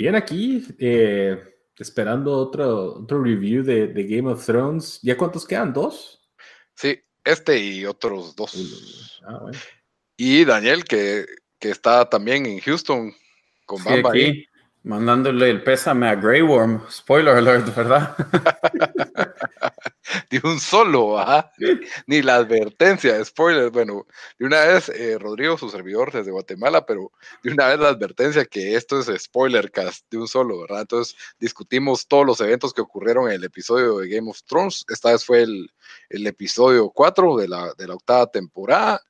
Bien, aquí, eh, esperando otro, otro review de, Game of Thrones. ¿Ya cuántos quedan? ¿Dos? Sí, este y otros dos. Ah, bueno. Y Daniel, que, está también en Houston con Bamba. aquí, mandándole el pésame a Grey Worm. Spoiler alert, ¿verdad? de un solo, ajá, ni, la advertencia, spoiler, bueno, de una vez, eh, Rodrigo, su servidor desde Guatemala, pero de una vez la advertencia que esto es spoiler cast de un solo, ¿verdad? Entonces discutimos todos los eventos que ocurrieron en el episodio de Game of Thrones, esta vez fue el, episodio 4 de la, de la octava temporada,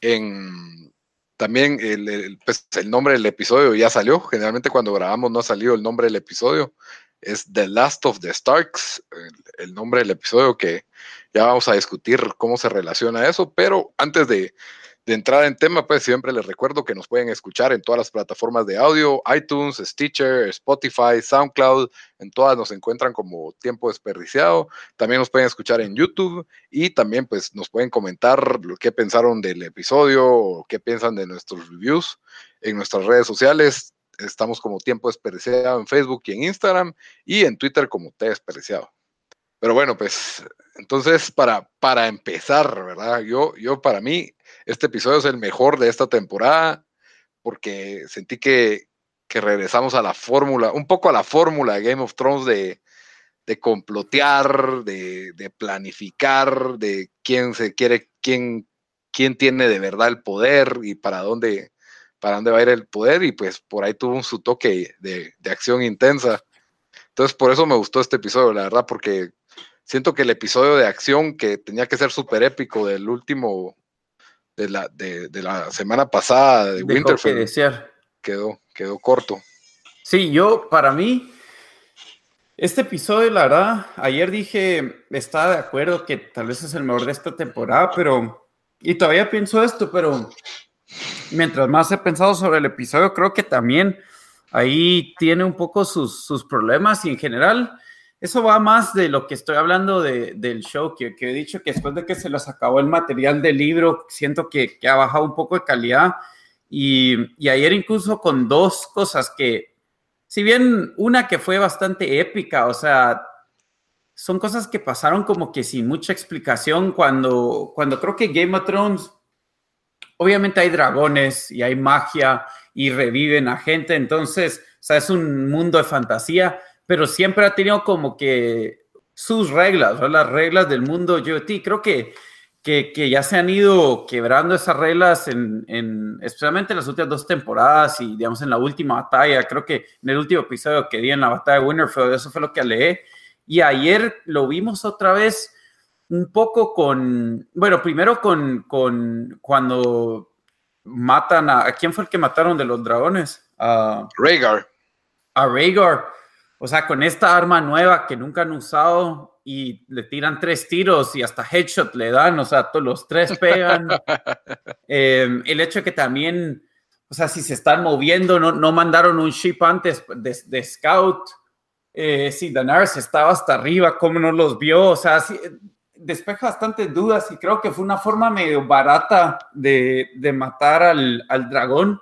en... También el, pues, el nombre del episodio ya salió. Generalmente cuando grabamos no ha salido el nombre del episodio es The Last of the Starks, el, nombre del episodio que ya vamos a discutir cómo se relaciona eso, pero antes de, entrar en tema, pues siempre les recuerdo que nos pueden escuchar en todas las plataformas de audio, iTunes, Stitcher, Spotify, SoundCloud, en todas nos encuentran como tiempo desperdiciado. También nos pueden escuchar en YouTube y también pues nos pueden comentar lo que pensaron del episodio o qué piensan de nuestros reviews en nuestras redes sociales estamos como Tiempo Desperdiciado en Facebook y en Instagram y en Twitter como T Desperdiciado. Pero bueno, pues entonces para, para empezar, ¿verdad? Yo, yo para mí, este episodio es el mejor de esta temporada porque sentí que, que regresamos a la fórmula, un poco a la fórmula de Game of Thrones de, de complotear, de, de, planificar, de quién se quiere, quién, quién tiene de verdad el poder y para dónde, para dónde va a ir el poder y pues por ahí tuvo su toque de, acción intensa. Entonces por eso me gustó este episodio, la verdad, porque siento que el episodio de acción que tenía que ser súper épico del último, de la, de, la semana pasada de Winterfell, quedó, quedó corto. Sí, yo para mí, este episodio, la verdad, ayer dije, estaba de acuerdo que tal vez es el mejor de esta temporada, pero, y todavía pienso esto, pero mientras más he pensado sobre el episodio, creo que también ahí tiene un poco sus, problemas y en general eso va más de lo que estoy hablando del show, que, he dicho que después de que se les acabó el material del libro, siento que, ha bajado un poco de calidad. Y, y, ayer incluso con dos cosas que, si bien una que fue bastante épica, o sea, son cosas que pasaron como que sin mucha explicación cuando, cuando creo que Game of Thrones obviamente hay dragones y hay magia y reviven a gente, entonces, o sea, es un mundo de fantasía, pero siempre ha tenido como que sus reglas, las reglas del mundo GOT. Creo que, que, que, ya se han ido quebrando esas reglas, en, en, especialmente en las últimas dos temporadas y, digamos, en la última batalla. Creo que en el último episodio que di en la batalla de Winterfell, eso fue lo que leí. Y ayer lo vimos otra vez un poco con, bueno, primero con, con cuando matan a, ¿a quién fue el que mataron de los dragones? A Rhaegar. A Rhaegar. O sea, con esta arma nueva que nunca han usado y le tiran tres tiros y hasta headshot le dan, o sea, todos los tres pegan. Em, el hecho de que también, o sea, si se están moviendo, no, no mandaron un ship antes de, de scout. Eh, si Daenerys estaba hasta arriba, ¿cómo no los vio? O sea, despeja bastantes dudas y creo que fue una forma medio barata de, matar al, dragón.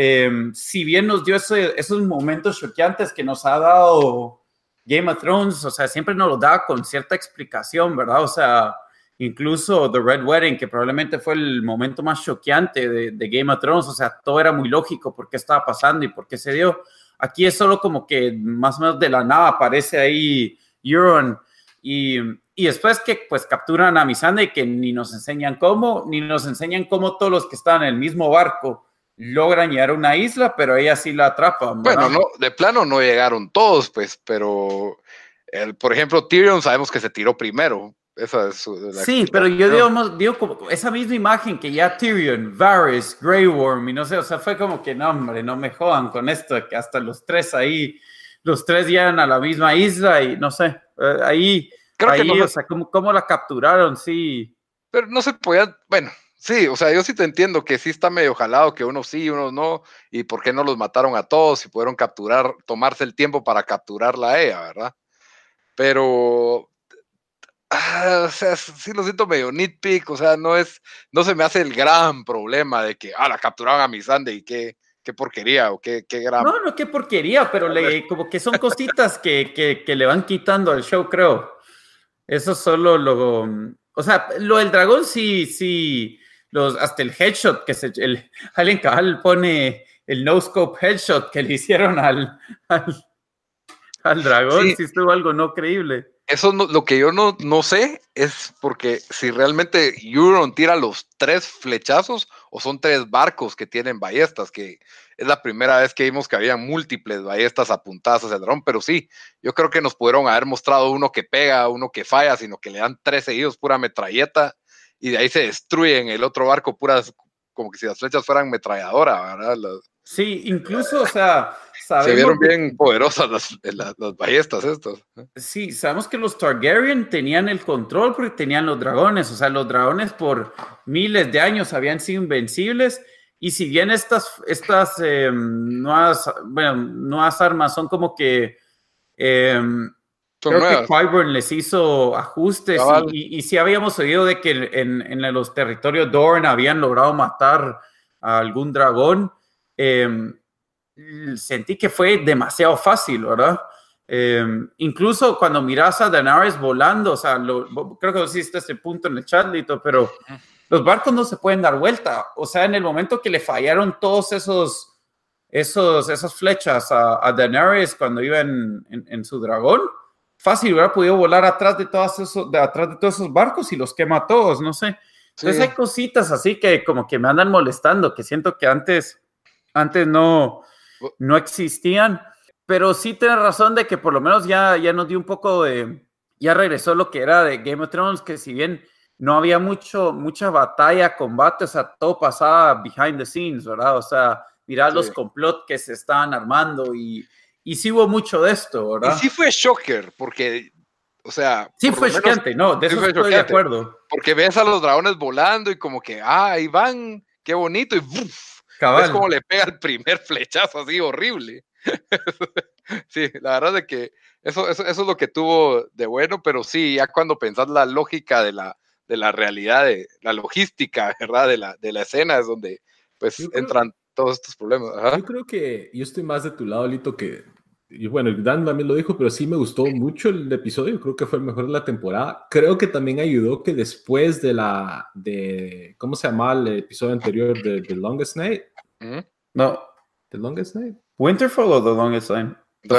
Em, si bien nos dio esos momentos choqueantes que nos ha dado Game of Thrones, o sea, siempre nos lo da con cierta explicación, ¿verdad? O sea, incluso The Red Wedding, que probablemente fue el momento más choqueante de, de Game of Thrones, o sea, todo era muy lógico por qué estaba pasando y por qué se dio. Aquí es solo como que más o menos de la nada aparece ahí Euron y, y después que pues capturan a Missandei que ni nos enseñan cómo, ni nos enseñan cómo todos los que están en el mismo barco logran llegar a una isla, pero ella sí la atrapan. Bueno, no, de plano no llegaron todos, pues, pero el, por ejemplo, Tyrion sabemos que se tiró primero. Esa es la, sí, pero yo digo, digo como esa misma imagen que ya Tyrion, Varys, Grey Worm y no sé, o sea, fue como que no, hombre, no me jodan con esto, que hasta los tres ahí, los tres llegan a la misma isla y no sé, eh, ahí, Creo ahí, que no o sea, ¿cómo, ¿cómo la capturaron? Sí. Pero no se podía, bueno, Sí, o sea, yo sí te entiendo que sí está medio jalado, que unos sí, unos no, y por qué no los mataron a todos y pudieron capturar, tomarse el tiempo para capturarla a ella, ¿verdad? Pero, ah, o sea, sí lo siento medio nitpick, o sea, no es, no se me hace el gran problema de que, ah, la capturaron a mi Sande y qué, qué porquería o qué, qué gran... No, no, qué porquería, pero le, como que son cositas que, que, que le van quitando al show, creo. Eso solo lo... O sea, lo del dragón sí, sí los, hasta el headshot que se, el, Allen Cabal pone el no scope headshot que le hicieron al, al, dragón, si estuvo algo no creíble. Eso lo que yo no, no sé es porque si realmente Euron tira los tres flechazos o son tres barcos que tienen ballestas, que es la primera vez que vimos que había múltiples ballestas apuntadas hacia el dragón, pero sí, yo creo que nos pudieron haber mostrado uno que pega, uno que falla, sino que le dan tres seguidos, pura metralleta y de ahí se destruyen el otro barco, puras, como que si las flechas fueran metralladora, ¿verdad? sí, incluso, o sea, se vieron bien poderosas las, las, las, ballestas estos. Sí, sabemos que los Targaryen tenían el control porque tenían los dragones, o sea, los dragones por miles de años habían sido invencibles. Y si bien estas, estas eh, nuevas, bueno, nuevas armas son como que eh, Creo que Qyburn les hizo ajustes y, y, sí habíamos oído de que en, en, los territorios Dorn habían logrado matar a algún dragón. Em, sentí que fue demasiado fácil, ¿verdad? Em, incluso cuando miras a Daenerys volando, o sea, creo que hiciste ese punto en el chat, Lito, pero los barcos no se pueden dar vuelta. O sea, en el momento que le fallaron todos esos, esos, esas flechas a, a Daenerys cuando iba en, en su dragón, fácil hubiera podido volar atrás de, todos esos, de, atrás de todos esos barcos y los quema a todos, no sé. Entonces hay cositas así que como que me andan molestando, que siento que antes, antes no, no existían, pero sí tienes razón de que por lo menos ya, ya nos dio un poco de, ya regresó lo que era de Game of Thrones, que si bien no había mucho, mucha batalla, combate, o sea, todo pasaba behind the scenes, ¿verdad? O sea, mirar los complot que se estaban armando y, y sí hubo mucho de esto, ¿verdad? Y sí fue shocker, porque, o sea... Sí fue choqueante, no, de eso estoy de acuerdo. Porque ves a los dragones volando y como que, ah, ahí van, qué bonito, y ¡buf! Es como le pega el primer flechazo así horrible. sí, la verdad es que eso, eso, eso, es lo que tuvo de bueno, pero sí, ya cuando pensás la lógica de la, de la realidad, de la logística, ¿verdad? De la, de la escena es donde pues entran todos estos problemas. Yo creo que yo estoy más de tu lado, Lito, que y bueno, Dan también lo dijo, pero sí me gustó mucho el episodio, creo que fue el mejor de la temporada. Creo que también ayudó que después de la, de, ¿cómo se llama el episodio anterior de The Longest Night? No. The Longest Night. Winterfell o The Longest Night?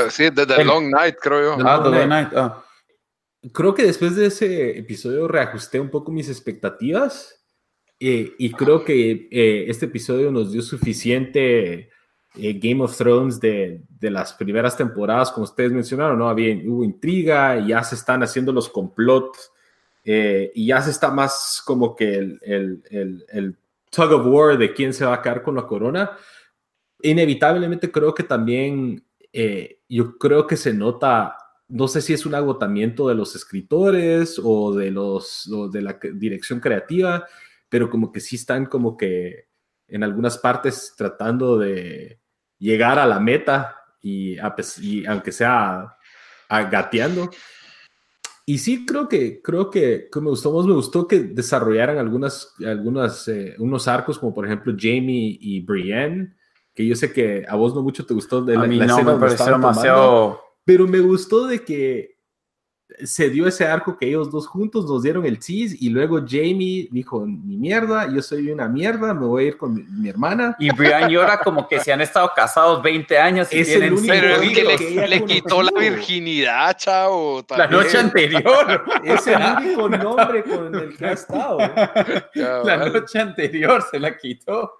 sí, The, the Long Night, creo yo. ah, The Long Night. Ah. Creo que después de ese episodio reajusté un poco mis expectativas eh, y creo que eh, este episodio nos dio suficiente eh, Game of Thrones de, de, las primeras temporadas, como ustedes mencionaron, ¿no? Había, hubo intriga, ya se están haciendo los complots eh, y ya se está más como que el, el, el, el, tug of war de quién se va a quedar con la corona. Inevitablemente creo que también, eh, yo creo que se nota, no sé si es un agotamiento de los escritores o de, los, o de la dirección creativa, pero como que sí están como que en algunas partes tratando de llegar a la meta y, aunque sea gateando. Y sí, creo que, creo que, me gustó me gustó que desarrollaran algunas, algunas, eh, unos arcos, como por ejemplo Jamie y Brienne, que yo sé que a vos no mucho te gustó de la, a mí no, me pareció demasiado... pero me gustó de que se dio ese arco que ellos dos juntos nos dieron el cheese y luego Jamie dijo, ni mierda, yo soy una mierda, me voy a ir con mi, hermana. Y Brian llora como que se han estado casados 20 años y es tienen el Pero es que le, quitó la virginidad, chao. La noche anterior. es el único nombre con el que ha estado. La noche anterior se la quitó.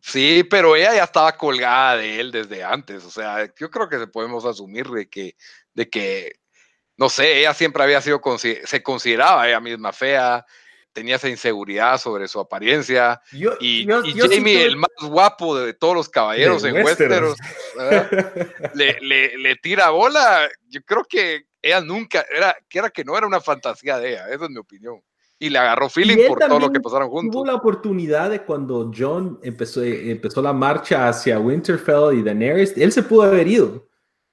Sí, pero ella ya estaba colgada de él desde antes. O sea, yo creo que podemos asumir de que, de que no sé, ella siempre había sido, se consideraba ella misma fea, tenía esa inseguridad sobre su apariencia. y, Jamie, el más guapo de todos los caballeros en Westeros, le, le, tira bola. Yo creo que ella nunca, era, que era que no era una fantasía de ella, esa es mi opinión. Y le agarró feeling por todo lo que pasaron juntos. Tuvo la oportunidad de cuando John empezó, empezó la marcha hacia Winterfell y Daenerys, él se pudo haber ido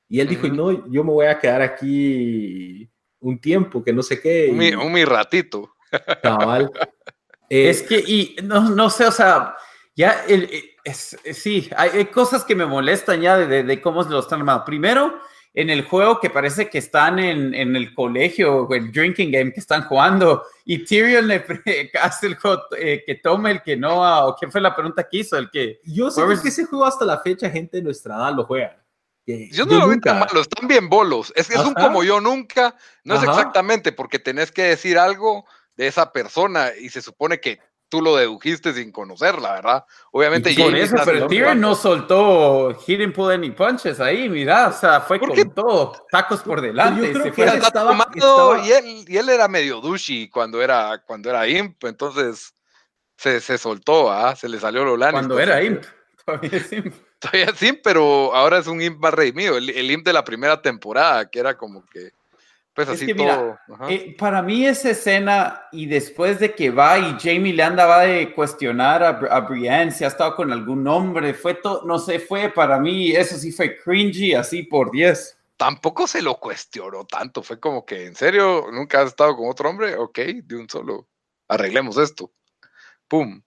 y él dijo, no, yo me voy a quedar aquí un tiempo, que no sé qué. Un, mi, ratito. Cabal. es que, y no, no sé, o sea, ya, el, es, sí, hay, cosas que me molestan ya de, de, cómo lo están armando. Primero, en el juego que parece que están en, en, el colegio, el drinking game que están jugando, y Tyrion le hace el juego, eh, que tome el que no, o quién fue la pregunta que hizo, el que... Yo sé que ese juego hasta la fecha gente de nuestra edad lo juega. Yo no lo veo tan malo, están bien bolos. Es, es un como yo nunca, no es exactamente porque tenés que decir algo de esa persona y se supone que tú lo dedujiste sin conocerla, ¿verdad? Obviamente. Y con eso, pero Tyrion no soltó, he didn't pull any punches ahí, mira, o sea, fue con todo, tacos por delante. se fue, estaba, Y, él, y él era medio douchey cuando era, cuando era imp, entonces se, se soltó, ¿ah? se le salió lo. Cuando era imp, todavía es imp. Todavía sí, pero ahora es un imp más redimido. El, el imp de la primera temporada, que era como que. Pues así todo. Eh, para mí esa escena y después de que va y Jamie le andaba de cuestionar a, a Brienne si ha estado con algún hombre, fue todo, no sé, fue para mí, eso sí fue cringy, así por 10. Tampoco se lo cuestionó tanto, fue como que, ¿en serio? ¿Nunca has estado con otro hombre? Ok, de un solo, arreglemos esto. ¡Pum!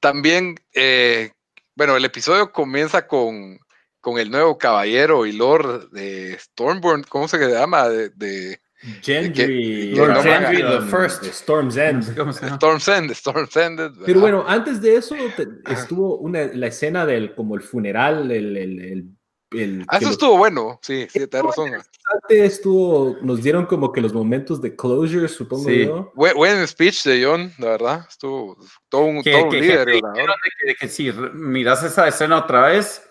También eh, bueno, el episodio comienza con, con el nuevo caballero y lord de Stormborn, ¿cómo se llama? De, de Gendry, Lord Gendry the First, Storm's End. Storm's End, Storm's End. Pero bueno, antes de eso estuvo una, la escena del como el funeral, el, el ah, eso estuvo bueno, sí, sí, tienes razón. Estuvo, nos dieron como que los momentos de closure, supongo yo. Buen, speech de John, la verdad, estuvo todo un, todo un líder. de, que, si miras esa escena otra vez,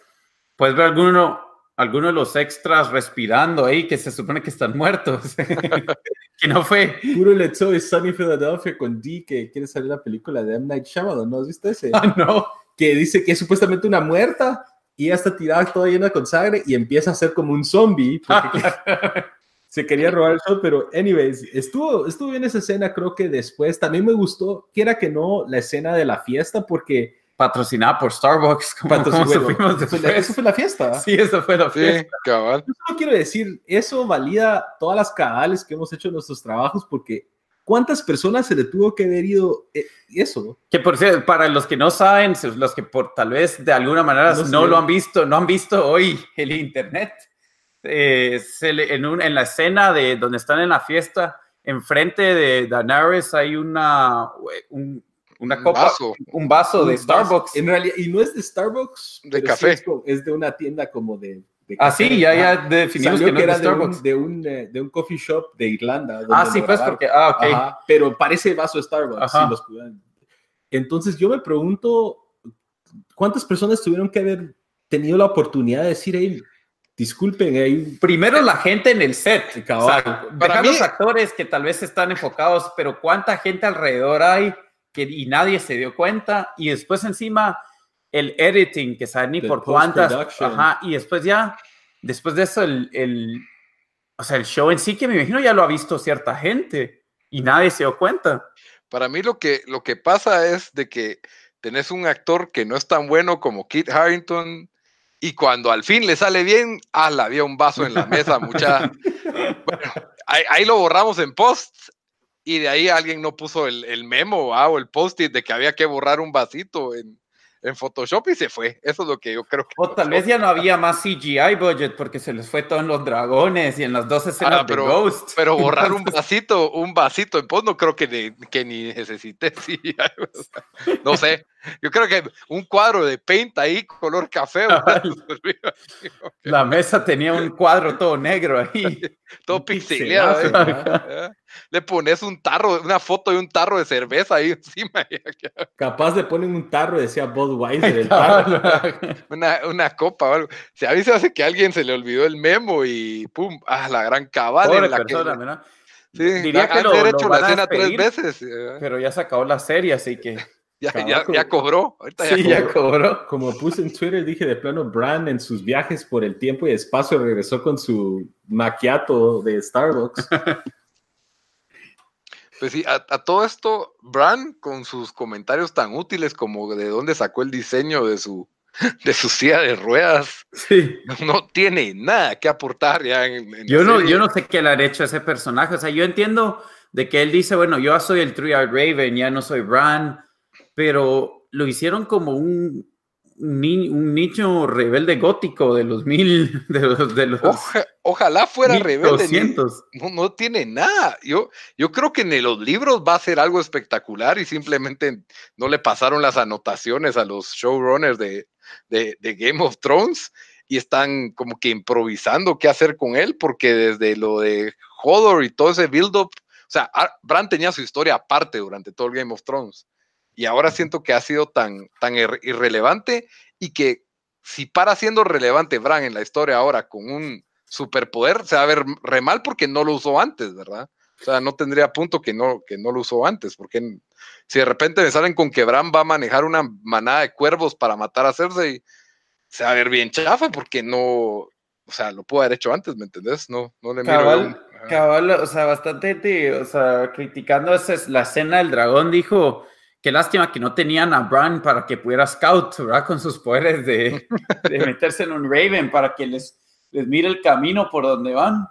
puedes ver alguno, alguno de los extras respirando ahí, que se supone que están muertos. que no fue. Puro lecho de Sunny Philadelphia con D, que quiere salir la película de M. Night Shyamalan, ¿no has visto ese? Ah, no. Que dice que es supuestamente una muerta y está tirada toda llena con sangre y empieza a ser como un zombie. se quería robar el show, pero anyways, estuvo, estuvo bien esa escena, creo que después también me gustó, quiera que no, la escena de la fiesta, porque... Patrocinada por Starbucks, como, Eso fue la fiesta. Sí, eso fue la fiesta. cabal. Yo quiero decir, eso valida todas las cabales que hemos hecho en nuestros trabajos, porque ¿Cuántas personas se le tuvo que haber ido eh, eso? Que por cierto, para los que no saben, los que por tal vez de alguna manera no, lo han visto, no han visto hoy el internet, eh, en, en, la escena de donde están en la fiesta, enfrente de Daenerys hay una, un, una copa, vaso. un vaso de Starbucks. En realidad, y no es de Starbucks, de café. es, de una tienda como de ah, sí, ya, ya definimos que, no era de un, de, un, eh, de un, coffee shop de Irlanda. Ah, sí, pues porque, ah, ok. pero parece vaso de Starbucks. Sí, los, entonces yo me pregunto, ¿cuántas personas tuvieron que haber tenido la oportunidad de decir, hey, disculpen, hey. primero la gente en el set, o sea, para los actores que tal vez están enfocados, pero cuánta gente alrededor hay que y nadie se dio cuenta y después encima el editing, que sabe ni por cuántas. Ajá, y después ya, después de eso, el, el, o sea, el show en sí, que me imagino ya lo ha visto cierta gente y nadie se dio cuenta. Para mí lo que, lo que pasa es de que tenés un actor que no es tan bueno como Kit Harrington y cuando al fin le sale bien, ah, la había un vaso en la mesa, mucha. bueno, ahí, lo borramos en post y de ahí alguien no puso el, el memo ah, o el post-it de que había que borrar un vasito en, en Photoshop y se fue. Eso es lo que yo creo que. O tal vez ya no había más CGI budget porque se les fue todo en los dragones y en las dos escenas Ah, pero, de Ghost. pero borrar un vasito, un vasito en post no creo que ni, que ni necesite. Sea, no sé. Yo creo que un cuadro de paint ahí, color café, ¿verdad? La mesa tenía un cuadro todo negro ahí. todo pixeleado. ¿eh? Le pones un tarro, una foto de un tarro de cerveza ahí encima. Capaz le ponen un tarro, decía Budweiser, el tarro. Una, una copa o algo. Si a mí se hace que a alguien se le olvidó el memo y pum, ah, la gran cabal Pobre en la persona, que. ¿verdad? Sí, Diría que lo- hecho van la a escena tres veces. eh, Pero ya se acabó la serie, así que Ya, ya, cobró. Ahorita sí, ya ya cobró. cobró. Como puse en Twitter, dije de plano, Bran en sus viajes por el tiempo y espacio regresó con su maquiato de Starbucks. Pues sí, a, a todo esto, Bran, con sus comentarios tan útiles como de dónde sacó el diseño de su, de su silla de ruedas, Sí. no tiene nada que aportar ya en, Yo no, serie. yo no sé qué le ha hecho a ese personaje. O sea, yo entiendo de que él dice, bueno, yo soy el Three-Eyed Raven, ya no soy Bran, pero lo hicieron como un, ni- un niño rebelde gótico de los mil, de los, de los Oja- ojalá fuera rebelde. ni- 1200. No, no tiene nada. Yo, yo creo que en los libros va a ser algo espectacular y simplemente no le pasaron las anotaciones a los showrunners de, de, de Game of Thrones y están como que improvisando qué hacer con él porque desde lo de Hodor y todo ese build-up, o sea, Bran tenía su historia aparte durante todo el Game of Thrones y ahora siento que ha sido tan, tan ir- irrelevante y que si para siendo relevante Bran en la historia ahora con un superpoder, se va a ver re mal porque no lo usó antes, ¿verdad? O sea, no tendría punto que no, que no lo usó antes, porque si de repente me salen con que Bran va a manejar una manada de cuervos para matar a Cersei, se va a ver bien chafa porque no, o sea, lo pudo haber hecho antes, ¿me entendés? No, no le miro. Cabal, ajá. cabal, o sea, bastante o sea, criticando esa es la escena del dragón, dijo, qué lástima que no tenían a Bran para que pudiera scout, ¿verdad? Con sus poderes de, de meterse en un Raven para que les, les mire el camino por donde van.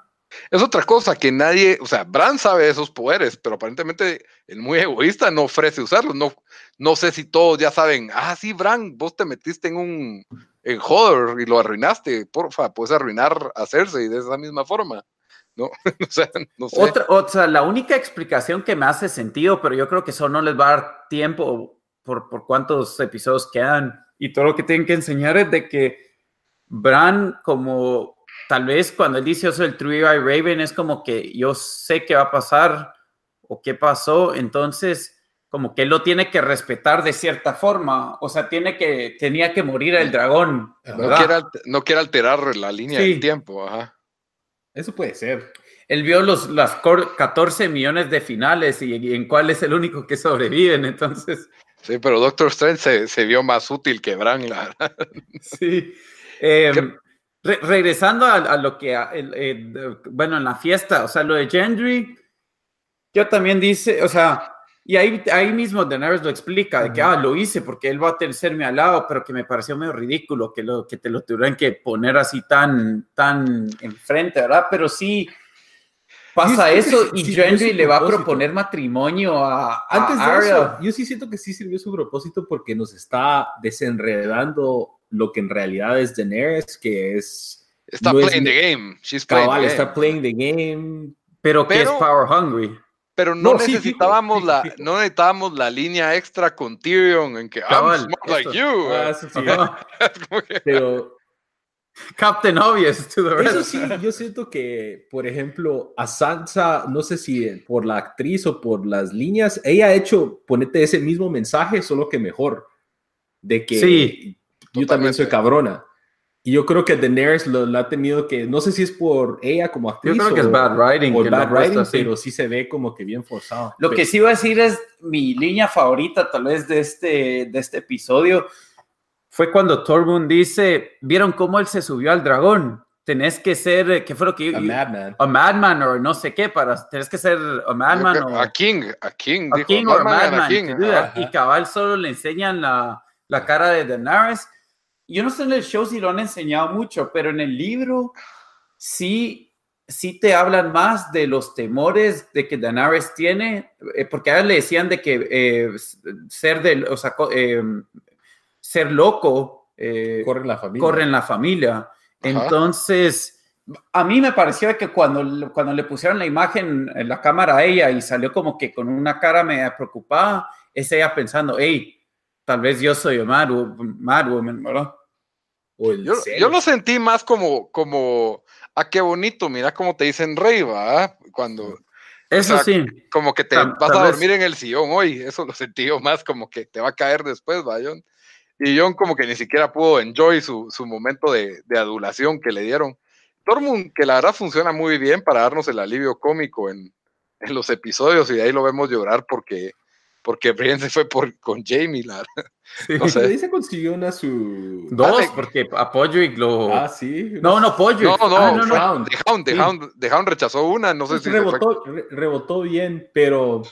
Es otra cosa que nadie, o sea, Bran sabe esos poderes, pero aparentemente el muy egoísta no ofrece usarlos. No, no sé si todos ya saben, ah, sí, Bran, vos te metiste en un en Hodor y lo arruinaste, porfa, puedes arruinar a Cersei de esa misma forma. No, o sea, no sé. Otra, o sea, la única explicación que me hace sentido, pero yo creo que eso no les va a dar tiempo por, por cuántos episodios quedan y todo lo que tienen que enseñar es de que Bran, como tal vez cuando él dice yo soy el Three Eye Raven, es como que yo sé qué va a pasar o qué pasó, entonces como que él lo tiene que respetar de cierta forma, o sea, tiene que, tenía que morir el dragón, no, quiere, alter- no quiere alterar la línea Sí. del tiempo, ajá. Eso puede ser. Él vio los las cor- 14 millones de finales y, y en cuál es el único que sobreviven, entonces... Sí, pero Doctor Strange se, se vio más útil que Bran, la verdad. Sí. Eh, re- regresando a, a lo que, a- el- bueno, en la fiesta, o sea, lo de Gendry, yo también dice, o sea, y ahí, ahí mismo Daenerys lo explica, de que, ah, lo hice porque él va a tenerme al lado, pero que me pareció medio ridículo que, lo, que te lo tuvieran que poner así tan, tan enfrente, ¿verdad? Pero sí pasa eso y sí Gendry le va a proponer matrimonio a, a Antes de Arya. eso, yo sí siento que sí sirvió su propósito porque nos está desenredando lo que en realidad es Daenerys, que es Está No es playing ni- the game. She's playing cabal, the está game. playing the game. pero que es Pero- power hungry. Pero no, No, sí, fijo, necesitábamos fijo, la, no necesitábamos la línea extra con Tyrion en que Cabal, I'm smart like you. Ah, eh. sí. Que- Pero Captain Obvious to the rest. eso sí, yo siento que, por ejemplo, a Sansa, no sé si por la actriz o por las líneas, ella ha hecho, ponete ese mismo mensaje, solo que mejor. De que Sí, yo también soy totalmente. cabrona. Y yo creo que Daenerys lo, lo ha tenido que, no sé si es por ella como actriz Yo creo que o- es bad writing. o que bad writing, así. pero sí se ve como que bien forzado. Lo que sí voy a decir es mi línea favorita, tal vez, de este, de este episodio. Fue cuando Tormund dice: ¿Vieron cómo él se subió al dragón? Tenés que ser, eh, ¿qué fue lo que A madman. A madman o no sé qué, para, tenés que ser a madman Yo o a King, a King, a dijo, King "No or a madman. King", to do that. ajá. Y cabal solo le enseñan la, la cara de Daenerys. Yo no sé en el show si lo han enseñado mucho, pero en el libro sí, sí te hablan más de los temores de que Daenerys tiene, eh, porque a él le decían de que eh, ser del, o sea, eh, ser loco eh, Corre en la familia. corre en la familia. Entonces, a mí me pareció que cuando, cuando le pusieron la imagen en la cámara a ella y salió como que con una cara media preocupada, es ella pensando, hey, tal vez yo soy Mad Woman, ¿verdad? O el Yo, yo lo sentí más como, como, ah, qué bonito, mira cómo te dicen rey, va, cuando, Eso O sea, sí. como que te Tal- vas tal a vez. dormir en el sillón hoy, eso lo sentí yo más como que te va a caer después, va, John. Y John como que ni siquiera pudo enjoy su, su momento de, de adulación que le dieron. Dortmund, que la verdad funciona muy bien para darnos el alivio cómico en, en los episodios y de ahí lo vemos llorar porque, porque Brian se fue por, con Jamie, la verdad. No sé. ahí se consiguió una su. Dos, Dale. porque a Podrick lo... Ah, sí. no, no, Podrick. No, no, Ah, no, no. Hound. The Hound, The Sí. Hound- The Hound rechazó una, no sé Pues si rebotó, re- rebotó bien, pero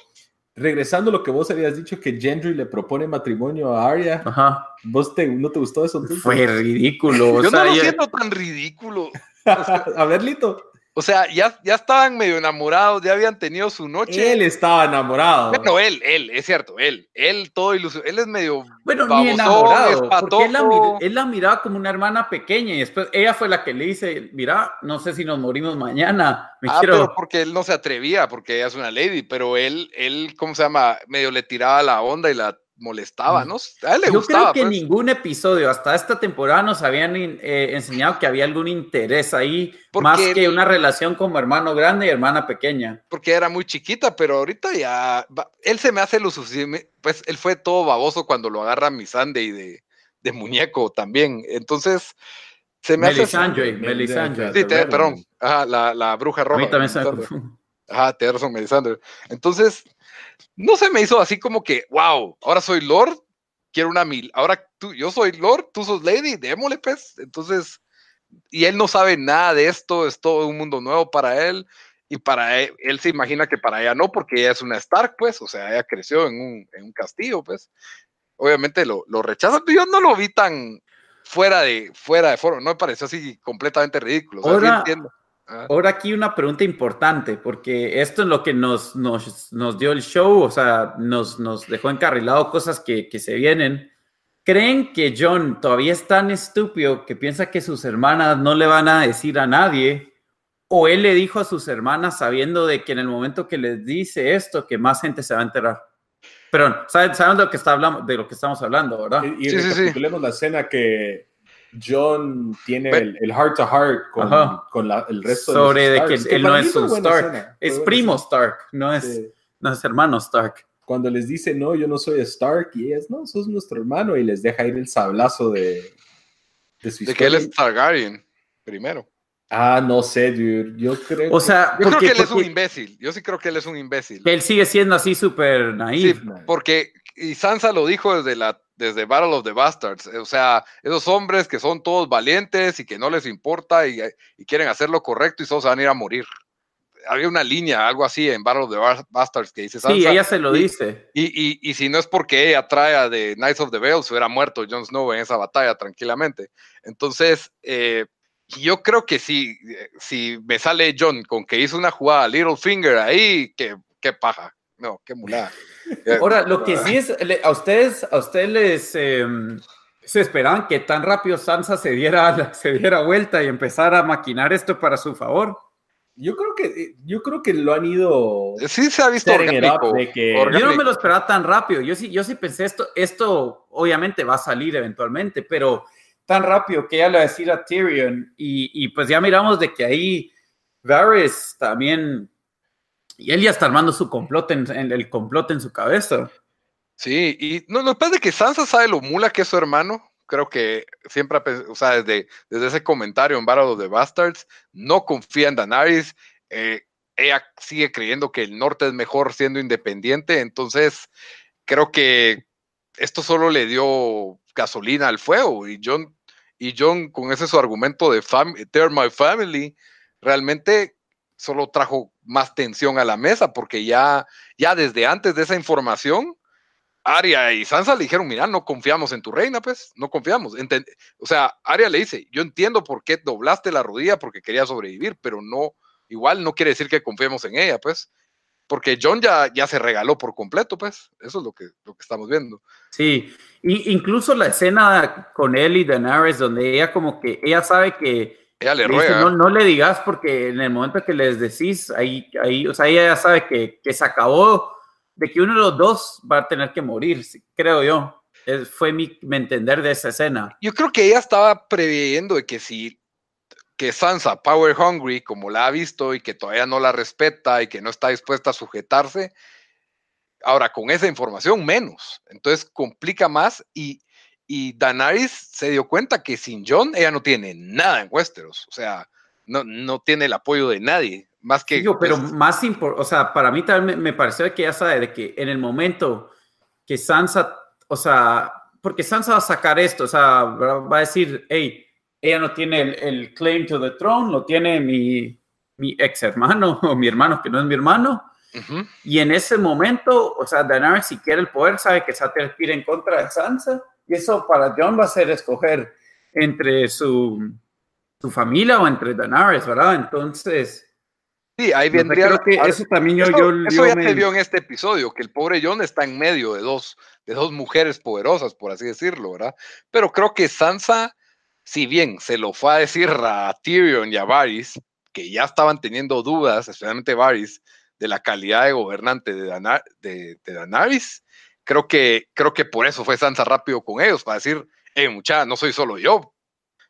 regresando a lo que vos habías dicho que Gendry le propone matrimonio a Arya, Ajá. ¿vos te, no te gustó eso? entonces? Fue ridículo. o Yo sea, no lo ya- siento tan ridículo. a ver, Lito. O sea, ya, ya estaban medio enamorados, ya habían tenido su noche. Él estaba enamorado. Bueno, él, él, es cierto, él, él todo ilusionado, él es medio Bueno, babosón, ni enamorado, porque él la, él miraba como una hermana pequeña y después ella fue la que le dice, mira, no sé si nos morimos mañana, me Ah, quiero... pero porque él no se atrevía, porque ella es una lady, pero él, él, ¿cómo se llama? Medio le tiraba la onda y la molestaba, ¿no? A él le. Yo gustaba, creo que pues. ningún episodio hasta esta temporada nos habían eh, enseñado que había algún interés ahí, Porque más que una relación como hermano grande y hermana pequeña. porque era muy chiquita, pero ahorita ya, va- él se me hace lo suficiente, pues él fue todo baboso cuando lo agarra mi Sunday de, de muñeco también, entonces se me hace... Melisandre, Mel- Melisandre. Sí, te- perdón, ajá, la, la bruja A roja. mí también Melisandre. Ajá, tienes razón, Melisandre. Entonces, no se me hizo así como que, wow, ahora soy Lord, quiero una mil. Ahora tú, yo soy Lord, tú sos Lady, démosle, pues. Entonces, y él no sabe nada de esto, es todo un mundo nuevo para él. Y para él, él se imagina que para ella no, porque ella es una Stark, pues, o sea, ella creció en un, en un castillo, pues. Obviamente lo, lo rechaza, pero yo no lo vi tan fuera de, fuera de foro, no me pareció así completamente ridículo. O sea, sí Ahora- entiendo. Ahora aquí una pregunta importante, porque esto es lo que nos, nos, nos dio el show, o sea, nos, nos dejó encarrilado cosas que, que se vienen. ¿Creen que John todavía es tan estúpido que piensa que sus hermanas no le van a decir a nadie? ¿O él le dijo a sus hermanas sabiendo de que en el momento que les dice esto, que más gente se va a enterar? Perdón, ¿saben, saben de, lo que está hablando, de lo que estamos hablando, verdad? Y, y Sí, sí, sí. la escena que John tiene el, el heart to heart con, Ajá. con la- el resto Sobre de de los que Starks, él no es un Stark, escena, es primo escena. Stark, no es, Sí. no es hermano Stark. Cuando les dice, no, yo no soy Stark, y es, no, sos nuestro hermano, y les deja ir el sablazo de, de su De que él historia. es Targaryen, primero. Ah, no sé, dude. Yo creo O que- sea, Yo creo que él es un imbécil. Yo sí creo que él es un imbécil. Él sigue siendo así súper Sí, naif. porque y Sansa lo dijo desde la desde Battle of the Bastards. O sea, esos hombres que son todos valientes y que no les importa y, y quieren hacer lo correcto y solo se van a ir a morir. Había una línea, algo así en Battle of the Bas- Bastards que dice Sansa. Sí, ella se lo y- dice. Y, y, y si no es porque ella trae a de Knights of the Vale, se hubiera muerto Jon Snow en esa batalla tranquilamente. Entonces, eh, yo creo que si, eh, si me sale John con que hizo una jugada Littlefinger ahí, que qué paja. No, qué mulada. Eh, Ahora, lo que sí es, le- a ustedes, a ustedes les eh, se esperaban que tan rápido Sansa se diera, se diera vuelta y empezara a maquinar esto para su favor. yo creo que yo creo que lo han ido Sí se ha visto orgánico. de que- Yo no me lo esperaba tan rápido. Yo sí, yo sí pensé esto, esto obviamente va a salir eventualmente, pero tan rápido que ella le va a decir a Tyrion y, y pues ya miramos de que ahí Varys también y él ya está armando su complot en, el complot en su cabeza. Sí, y no, lo que pasa que Sansa sabe lo mula que es su hermano. Creo que siempre, o sea, desde, desde ese comentario en Battle the Bastards, no confía en Daenerys. eh, ella sigue creyendo que el norte es mejor siendo independiente. Entonces, creo que esto solo le dio gasolina al fuego. Y John, y John con ese su argumento de fam They're my family, realmente solo trajo más tensión a la mesa, porque ya, ya desde antes de esa información, Arya y Sansa le dijeron, mira, no confiamos en tu reina, pues, no confiamos. Enten- o sea, Arya le dice, yo entiendo por qué doblaste la rodilla porque quería sobrevivir, pero no, igual no quiere decir que confiemos en ella, pues. porque John ya, ya se regaló por completo, pues. Eso es lo que, lo que estamos viendo. Sí, y incluso la escena con él y Daenerys, donde ella como que, ella sabe que... Ella le ruega. no, no, le digas porque en el momento que les decís, ahí, ahí o sea, ella ya sabe que, que se acabó, de que uno de los dos va a tener que morir, creo yo. Es, fue mi, mi entender de esa escena. Yo creo que ella estaba previendo de que si que Sansa, Power Hungry, como la ha visto y que todavía no la respeta y que no está dispuesta a sujetarse, ahora con esa información menos. Entonces complica más y, y Daenerys se dio cuenta que sin John ella no tiene nada en Westeros. O sea, no, no tiene el apoyo de nadie. Más que. Yo, pero pues, más importante, o sea, para mí también me, pareció que ya sabe de que en el momento que Sansa, o sea, porque Sansa va a sacar esto, o sea, va a decir, hey, ella no tiene el, el, claim to the throne, lo tiene mi, mi ex hermano o mi hermano que no es mi hermano. Uh -huh. Y en ese momento, o sea, Daenerys si quiere el poder sabe que se va a ir en contra de Sansa y eso para John va a ser escoger entre su, su familia o entre Daenerys, ¿verdad? Entonces... Sí, ahí vendría. Creo que eso también yo. Eso, yo, eso yo ya me... se vio en este episodio, que el pobre John está en medio de dos, de dos mujeres poderosas, por así decirlo, ¿verdad? Pero creo que Sansa, si bien se lo fue a decir a Tyrion y a Varys, que ya estaban teniendo dudas, especialmente Varys, de la calidad de gobernante de, Dana, de, de Daenerys, creo que, creo que por eso fue Sansa rápido con ellos, para decir, eh, muchacha, no soy solo yo,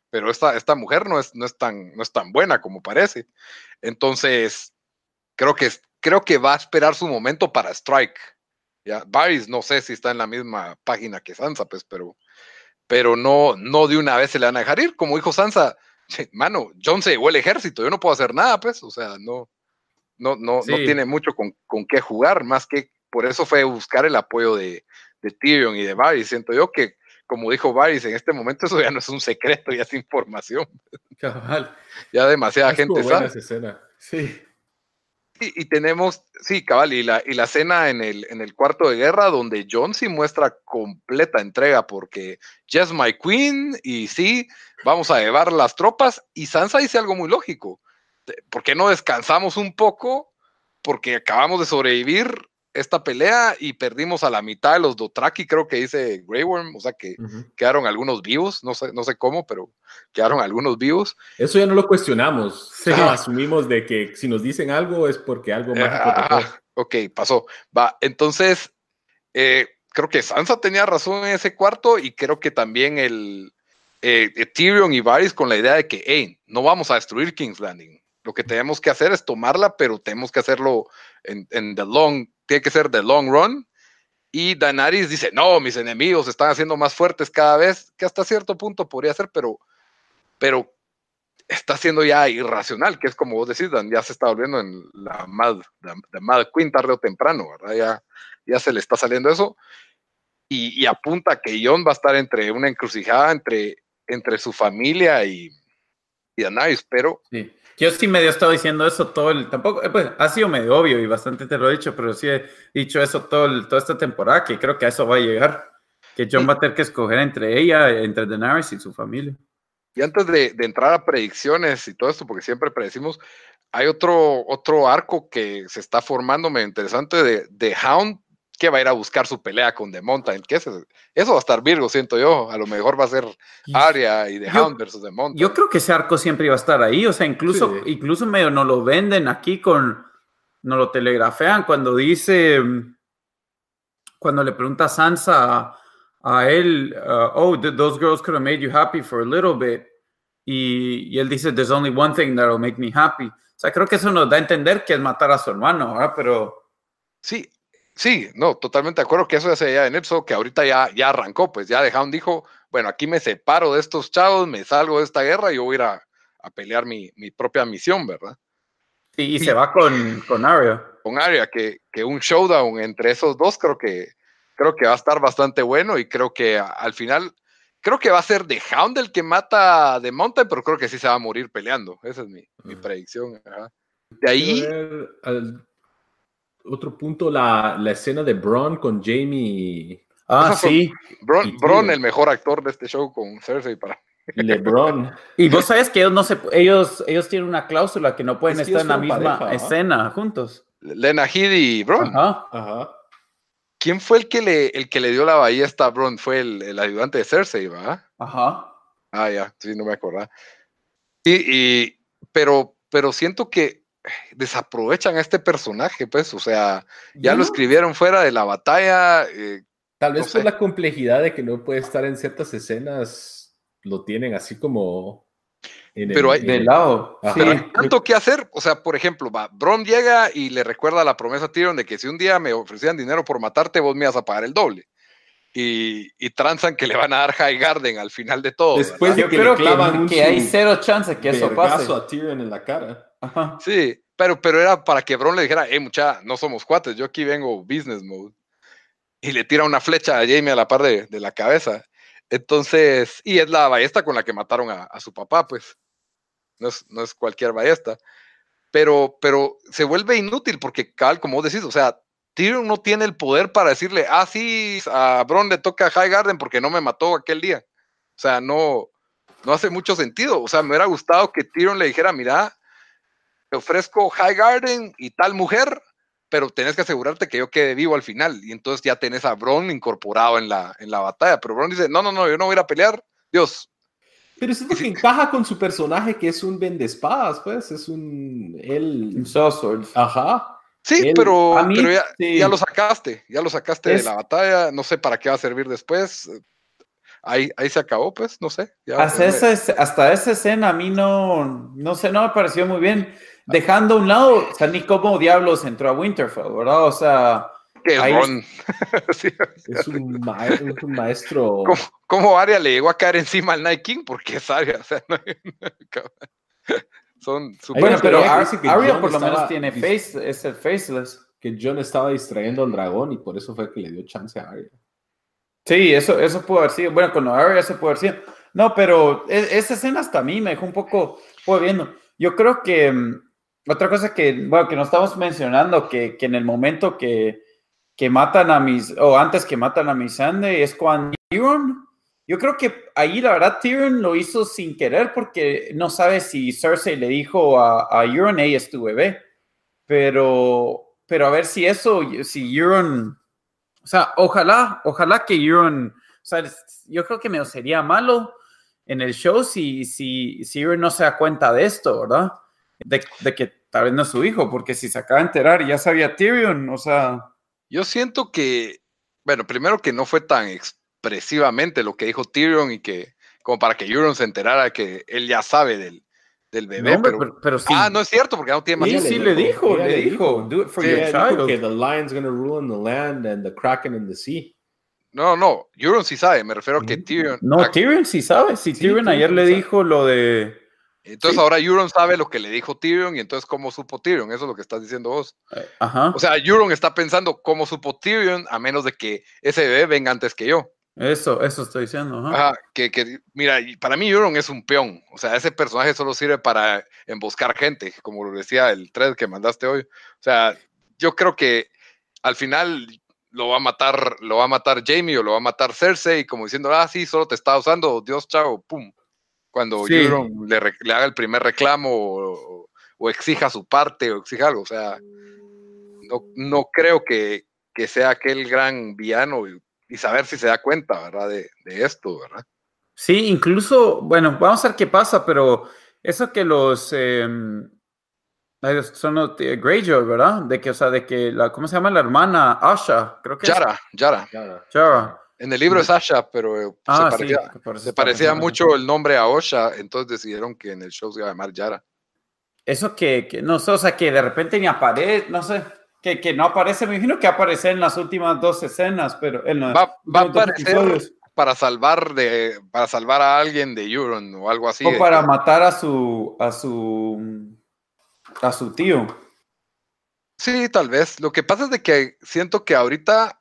pero esta, esta mujer no es, no, es tan, no es tan buena como parece. Entonces, creo que, creo que va a esperar su momento para Strike. Ya, Varys no sé si está en la misma página que Sansa, pues, pero, pero no, no de una vez se le van a dejar ir. Como dijo Sansa, mano, John se llevó el ejército, yo no puedo hacer nada, pues, o sea, no, no, no, sí. no tiene mucho con, con, qué jugar, más que por eso fue buscar el apoyo de, de Tyrion y de Varys. Siento yo que como dijo Varys, en este momento eso ya no es un secreto, ya es información. Cabal. Ya demasiada es gente sabe. Esa escena. Sí. Y, y, tenemos, sí, cabal, y la, y la escena en el, en el cuarto de guerra donde John sí muestra completa entrega porque Yes, my queen, y sí, vamos a llevar las tropas, y Sansa dice algo muy lógico. ¿Por qué no descansamos un poco? Porque acabamos de sobrevivir esta pelea y perdimos a la mitad de los Dotraki, creo que dice Grey Worm, o sea que uh -huh. quedaron algunos vivos, no sé, no sé cómo, pero quedaron algunos vivos. Eso ya no lo cuestionamos, sí. ah, asumimos de que si nos dicen algo es porque algo mágico ah, pasó. Ok, pasó. Va, entonces, eh, creo que Sansa tenía razón en ese cuarto y creo que también el eh, Tyrion y Varys con la idea de que, hey, no vamos a destruir King's Landing. Lo que tenemos que hacer es tomarla, pero tenemos que hacerlo en, en the long tiene que ser de long run. Y Daenerys dice, no, mis enemigos están haciendo más fuertes cada vez, que hasta cierto punto podría ser, pero, pero está siendo ya irracional, que es como vos decís, Dan, ya se está volviendo en la Mad, la, Mad Queen tarde o temprano, ¿verdad? Ya, ya se le está saliendo eso. Y, y, apunta que Jon va a estar entre una encrucijada entre, entre su familia y, y Daenerys, pero... Sí yo sí medio he estado diciendo eso todo el, tampoco, pues ha sido medio obvio y bastante te lo he dicho, pero sí he dicho eso todo el, toda esta temporada, que creo que a eso va a llegar, que John sí. va a tener que escoger entre ella, entre Daenerys y su familia. Y antes de, de, entrar a predicciones y todo esto, porque siempre predecimos, hay otro, otro arco que se está formando medio interesante de, de Hound, que va a ir a buscar su pelea con The Mountain. Que eso, eso va a estar Virgo, siento yo. A lo mejor va a ser Arya y The yo, Hound versus The Mountain. Yo creo que ese arco siempre iba a estar ahí. O sea, incluso, sí. incluso medio no lo venden aquí con. No lo telegrafean cuando dice. Cuando le pregunta a Sansa a, él, uh, oh, those girls could have made you happy for a little bit. Y, y, él dice, there's only one thing that will make me happy. O sea, creo que eso nos da a entender que es matar a su hermano, ¿verdad? Pero. Sí, Sí, no, totalmente de acuerdo que eso ya se veía en Epso, que ahorita ya, ya arrancó, pues ya Hound dijo, bueno, aquí me separo de estos chavos, me salgo de esta guerra y yo voy a ir a, a pelear mi, mi, propia misión, ¿verdad? Sí, y, y se va con, con Arya. Con Arya, que, que, un showdown entre esos dos creo que, creo que va a estar bastante bueno y creo que a, al final, creo que va a ser The Hound el que mata a The Mountain, pero creo que sí se va a morir peleando, esa es mi, mi predicción. ¿verdad? De ahí... Al otro punto, la, la escena de Bron con Jamie. Ah, sí. Bron, Bron, el mejor actor de este show con Cersei para. LeBron. y vos sabes que ellos no se ellos ellos tienen una cláusula que no pueden es estar en la misma pareja, escena juntos. Lena Headey y Bron. Ajá. Ajá. ¿Quién fue el que le, el que le dio la ballesta a Bron? Fue el, el ayudante de Cersei, ¿va? Ajá. Ah, ya, sí, no me acordaba. Y- pero, pero siento que desaprovechan a este personaje, pues, o sea, ya lo escribieron fuera de la batalla. eh, Tal vez no por la complejidad de que no puede estar en ciertas escenas, lo tienen así como. en el- Pero hay- en De el- lado. Sí. Pero hay tanto que hacer, o sea, por ejemplo, va, Bron llega y le recuerda la promesa a Tyrion de que si un día me ofrecían dinero por matarte, vos me ibas a pagar el doble. Y, y transan que le van a dar High Garden al final de todo. Después ¿verdad? de Yo que le creo clavan que, que hay cero chance que eso pase. a Tyrion en la cara. Ajá. Sí, pero, pero era para que Bron le dijera, hey, mucha, no somos cuates, yo aquí vengo business mode. Y le tira una flecha a Jamie a la par de, de la cabeza. Entonces, y es la ballesta con la que mataron a, a su papá, pues. No es, no es cualquier ballesta. Pero, pero se vuelve inútil porque, cabal, como vos decís, o sea, Tyrion no tiene el poder para decirle, ah, sí, a Bron le toca High Garden porque no me mató aquel día. O sea, no, no hace mucho sentido. O sea, me hubiera gustado que Tyrion le dijera, mira, te ofrezco High Garden y tal mujer, pero tenés que asegurarte que yo quede vivo al final. Y entonces ya tenés a Bron incorporado en la, en la batalla. Pero Bron dice, no, no, no, yo no voy a ir a pelear. Dios, Pero eso es lo que encaja con su personaje, que es un vendespadas, pues. Es un. Él. Swords. Ajá. Sí, Él- pero, a mí, pero ya, sí. ya lo sacaste, ya lo sacaste Es- de la batalla, no sé para qué va a servir después. Ahí, ahí se acabó, pues, no sé. ya- Hasta esa, es- hasta esa escena a mí no, no sé, no me pareció muy bien. Dejando a un lado, o sea, ni cómo diablos entró a Winterfell, ¿verdad? O sea, que es. Sí, un, ma- es un maestro. ¿Cómo, cómo Arya le llegó a caer encima al Night King? Porque es Arya, o sea, no- son súper- bueno, pero Ar- Arya por lo menos tiene face, es el faceless. Que John estaba distrayendo al dragón y por eso fue que le dio chance a Arya. Sí, eso, eso pudo haber sido. Bueno, con Arya eso pudo haber sido. No, pero e- esa escena hasta a mí me dejó un poco fue viendo. Yo creo que mm, otra cosa que, bueno, que no estamos mencionando, que, que en el momento que, que matan a mis, o antes que matan a Missandei, es cuando Tyrion, yo creo que ahí la verdad Tyrion lo hizo sin querer porque no sabe si Cersei le dijo a, a Euron, es tu bebé. Pero, pero a ver si eso, si Euron, o sea, ojalá, ojalá que Euron, o sea, yo creo que me sería malo en el show si, si, si Euron no se da cuenta de esto, ¿verdad? De, de que tal vez no es su hijo, porque si se acaba de enterar ya sabía Tyrion, o sea, Yo siento que, bueno, primero que no fue tan expresivamente lo que dijo Tyrion y que, como para que Euron se enterara que él ya sabe del, del bebé. no, pero, pero, pero sí. Ah, no es cierto, porque no tiene más. Sí, sí le dijo, le dijo, do it for Sí, your Ella dijo child. que the lion's gonna rule in the land and the kraken in the sea. No, no, Euron sí sabe, me refiero a que Mm. Tyrion. No, Tyrion sí sabe. Si Sí, Tyrion Tyrion ayer le sabe. dijo lo de. entonces sí. ahora Euron sabe lo que le dijo Tyrion y entonces cómo supo Tyrion, eso es lo que estás diciendo vos. eh, Ajá. O sea, Euron está pensando cómo supo Tyrion a menos de que ese bebé venga antes que yo. Eso, eso estoy diciendo. Ajá, que, que, mira, para mí Euron es un peón. O sea, ese personaje solo sirve para emboscar gente, como lo decía el thread que mandaste hoy. O sea, yo creo que al final lo va a matar, lo va a matar Jamie o lo va a matar Cersei, como diciendo, ah, sí, solo te estaba usando, Dios, chao, pum. Cuando Sí. Euron le, le haga el primer reclamo o, o exija su parte o exija algo. O sea, no, no creo que, que sea aquel gran villano y, saber si se da cuenta, ¿verdad? De, de esto, ¿verdad? Sí, incluso, bueno, vamos a ver qué pasa, pero eso que los eh, son los eh, Greyjoy, ¿verdad? De que, o sea, de que la, ¿cómo se llama la hermana? Asha, creo que Yara, Yara. Claro. es. Yara. En el libro es Asha, pero eh, Ah, se sí, parecía, se mucho el nombre a Osha, entonces decidieron que en el show se iba a llamar Yara. Eso que, que no sé, o sea, que de repente ni aparece, no sé, que, que no aparece, me imagino que aparece en las últimas dos escenas, pero en las Va, va a aparecer episodios. para salvar de, para salvar a alguien de Euron o algo así. O de para matar a su, a su, a su tío. Sí, tal vez. Lo que pasa es de que siento que ahorita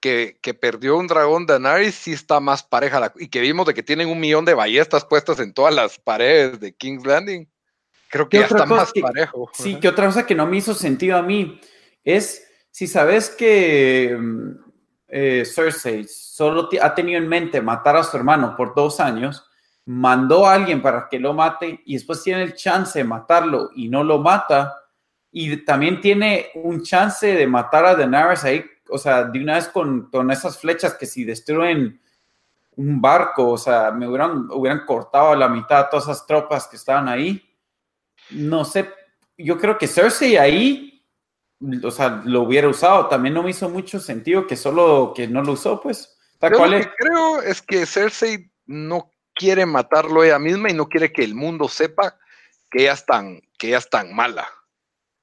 que, que perdió un dragón Daenerys sí está más pareja la- y que vimos de que tienen un millón de ballestas puestas en todas las paredes de King's Landing. Creo que ¿Qué ya está más que- parejo. Sí, que otra cosa que no me hizo sentido a mí es si sabes que mm, eh, Cersei solo ha tenido en mente matar a su hermano por dos años, mandó a alguien para que lo mate y después tiene el chance de matarlo y no lo mata. y también tiene un chance de matar a Daenerys ahí, o sea, de una vez con, con esas flechas que si destruyen un barco, o sea, me hubieran, hubieran cortado a la mitad todas esas tropas que estaban ahí. No sé, yo creo que Cersei ahí, o sea, lo hubiera usado. También no me hizo mucho sentido que solo que no lo usó, pues. O lo que creo es que Cersei no quiere matarlo ella misma y no quiere que el mundo sepa que ella es tan, que ella es tan mala.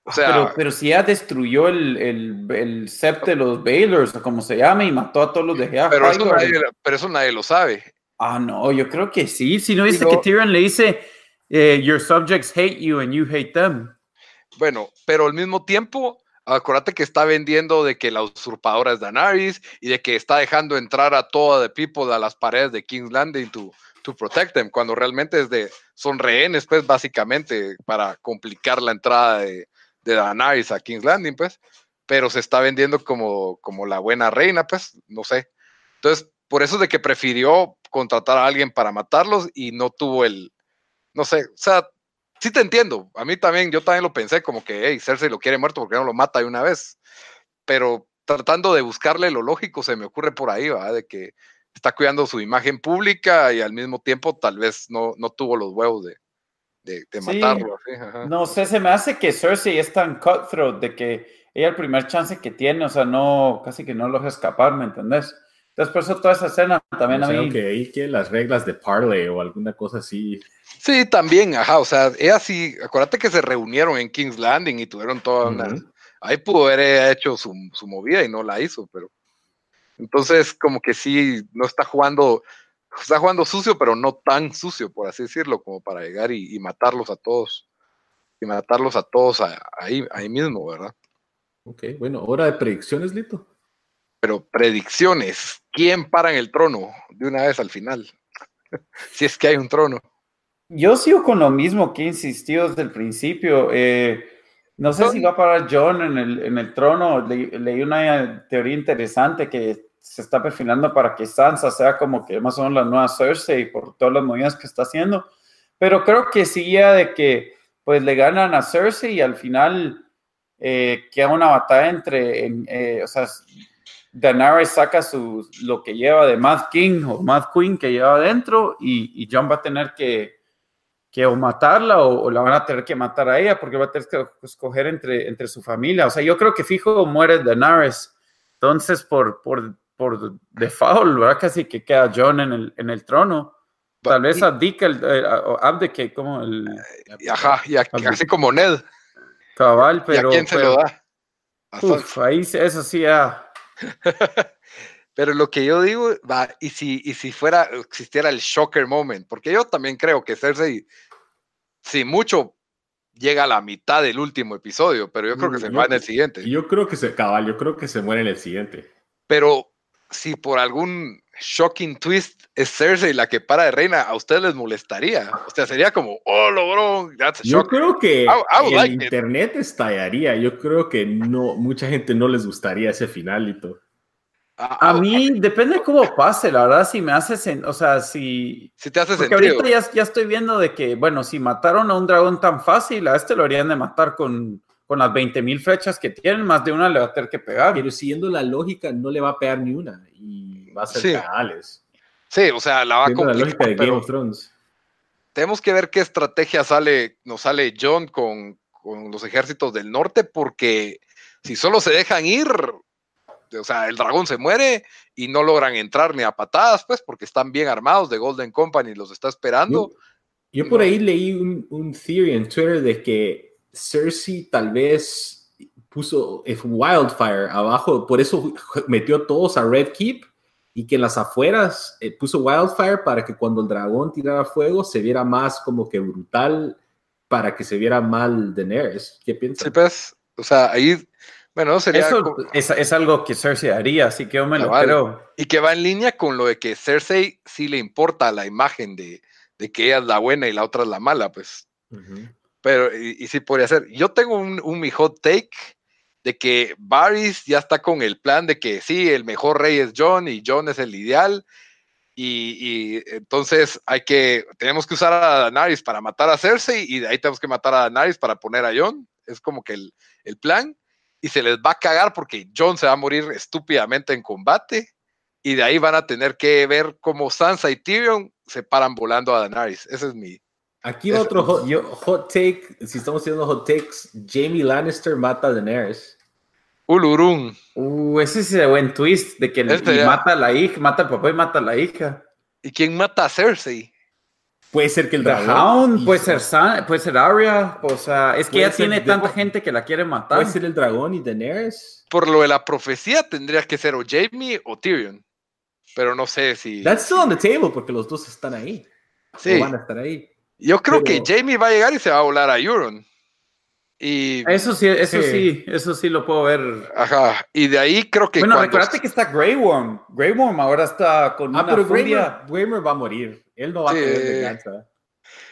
O sea, pero, pero si ella destruyó el, el, el sept de los Baylors, o como se llama, y mató a todos los de pero eso, nadie, pero eso nadie lo sabe. Ah, no, yo creo que sí. Si no dice que Tyrion le dice, eh, Your subjects hate you and you hate them. Bueno, pero al mismo tiempo, acuérdate que está vendiendo de que la usurpadora es Daenerys y de que está dejando entrar a toda the people a las paredes de King's Landing to, to protect them, cuando realmente es de, son rehenes, pues, básicamente, para complicar la entrada de, de Daenerys a King's Landing, pues, pero se está vendiendo como, como la buena reina, pues, no sé. Entonces, por eso es de que prefirió contratar a alguien para matarlos y no tuvo el, no sé, o sea, sí te entiendo. A mí también, yo también lo pensé como que, hey, Cersei lo quiere muerto porque no lo mata de una vez. Pero tratando de buscarle lo lógico, se me ocurre por ahí, ¿va? De que está cuidando su imagen pública y al mismo tiempo tal vez no, no tuvo los huevos de, de, matarlo. No sé, se me hace que Cersei es tan cutthroat de que ella el primer chance que tiene, o sea, no, casi que no lo deja escapar, ¿me entendés? Entonces, por eso toda esa escena también a mí. que ahí que las reglas de Parley o alguna cosa así. Sí, también, ajá, o sea, ella sí, acuérdate que se reunieron en King's Landing y tuvieron toda una. Ahí pudo haber hecho su, su movida y no la hizo, pero. Entonces, como que sí, no está jugando está jugando sucio, pero no tan sucio, por así decirlo, como para llegar y, matarlos a todos. Y matarlos a todos ahí, ahí mismo, ¿verdad? Ok, bueno, hora de predicciones, Lito. Pero predicciones, ¿quién para en el trono de una vez al final? si es que hay un trono. Yo sigo con lo mismo que he insistido desde el principio. Eh, no sé si va a parar John en el, en el trono. leí una teoría interesante que se está perfilando para que Sansa sea como que más o menos la nueva Cersei por todas las movidas que está haciendo. Pero creo que sí ya de que pues le ganan a Cersei y al final eh, queda una batalla entre, eh, o sea, Daenerys saca su, lo que lleva de Mad King o Mad Queen que lleva adentro y, y John va a tener que, que o matarla o, la van a tener que matar a ella porque va a tener que escoger entre, entre su familia. O sea, yo creo que fijo muere Daenerys. Entonces, por, por por default, ¿verdad? Casi que queda John en el, en el trono. Tal vez abdica, el, eh, abdique como el... Ajá, y así como Ned. Cabal, pero... ¿Y a quién se lo da? uf, ahí eso sí ya... pero lo que yo digo, va, y si, y si fuera, existiera el shocker moment, porque yo también creo que Cersei, si mucho, llega a la mitad del último episodio, pero yo creo que se va en el siguiente. Yo creo que se, cabal, yo creo que se muere en el siguiente. Pero si por algún shocking twist es Cersei la que para de reina, a ustedes les molestaría. O sea, sería como, oh, logró. Yo creo que el internet estallaría. Yo creo que no, mucha gente no les gustaría ese final y todo. A, mí depende de cómo pase, la verdad, si me hace, o sea, si... Si te hace porque ahorita ya, ya, estoy viendo de que, bueno, si mataron a un dragón tan fácil, a este lo harían de matar con con las 20 mil flechas que tienen, más de una le va a tener que pegar. Pero siguiendo la lógica, no le va a pegar ni una y va a ser sí. Sí, o sea, la va a complicar. la lógica de Game of Thrones. Tenemos que ver qué estrategia sale, nos sale John con, con los ejércitos del norte, porque si solo se dejan ir, o sea, el dragón se muere y no logran entrar ni a patadas, pues, porque están bien armados de Golden Company, los está esperando. Yo, por ahí leí un, un theory en Twitter de que Cersei tal vez puso Wildfire abajo, por eso metió todos a Red Keep y que en las afueras eh, puso Wildfire para que cuando el dragón tirara fuego se viera más como que brutal para que se viera mal Daenerys. ¿Qué piensas? Sí, pues, o sea, ahí, bueno, sería... Eso es, algo que Cersei haría, así que yo me lo creo. Y que va en línea con lo de que Cersei sí le importa la imagen de, de que ella es la buena y la otra es la mala, pues. Pero, y, sí podría ser. Yo tengo un, un, mi hot take de que Varys ya está con el plan de que sí, el mejor rey es John y John es el ideal. Y, entonces hay que, tenemos que usar a Daenerys para matar a Cersei y de ahí tenemos que matar a Daenerys para poner a John. Es como que el, el plan y se les va a cagar porque John se va a morir estúpidamente en combate y de ahí van a tener que ver cómo Sansa y Tyrion se paran volando a Daenerys. Ese es mi... Aquí va otro hot, yo- hot take, si estamos haciendo hot takes, Jamie Lannister mata a Daenerys. Ulurun. Uh, ese es el buen twist de que Este mata a la hija, mata al papá y mata a la hija. ¿Y quién mata a Cersei? Puede ser que el The dragón. Puede ser San, puede ser Arya, o sea, es que ya tiene de- tanta gente que la quiere matar. Puede ser el dragón y Daenerys. Por lo de la profecía tendría que ser o Jamie o Tyrion. Pero no sé si... That's still on the table porque los dos están ahí. Sí. O van a estar ahí. Yo creo pero- que Jamie va a llegar y se va a volar a Euron. Y... Eso sí, eso Sí. sí, eso sí lo puedo ver. Ajá. Y de ahí creo que... bueno, cuando- recuérdate que está Grey Worm. Grey Worm ahora está con Ah, una pero furia. Gramer, Gramer va a morir. Él no va Sí. a tener venganza.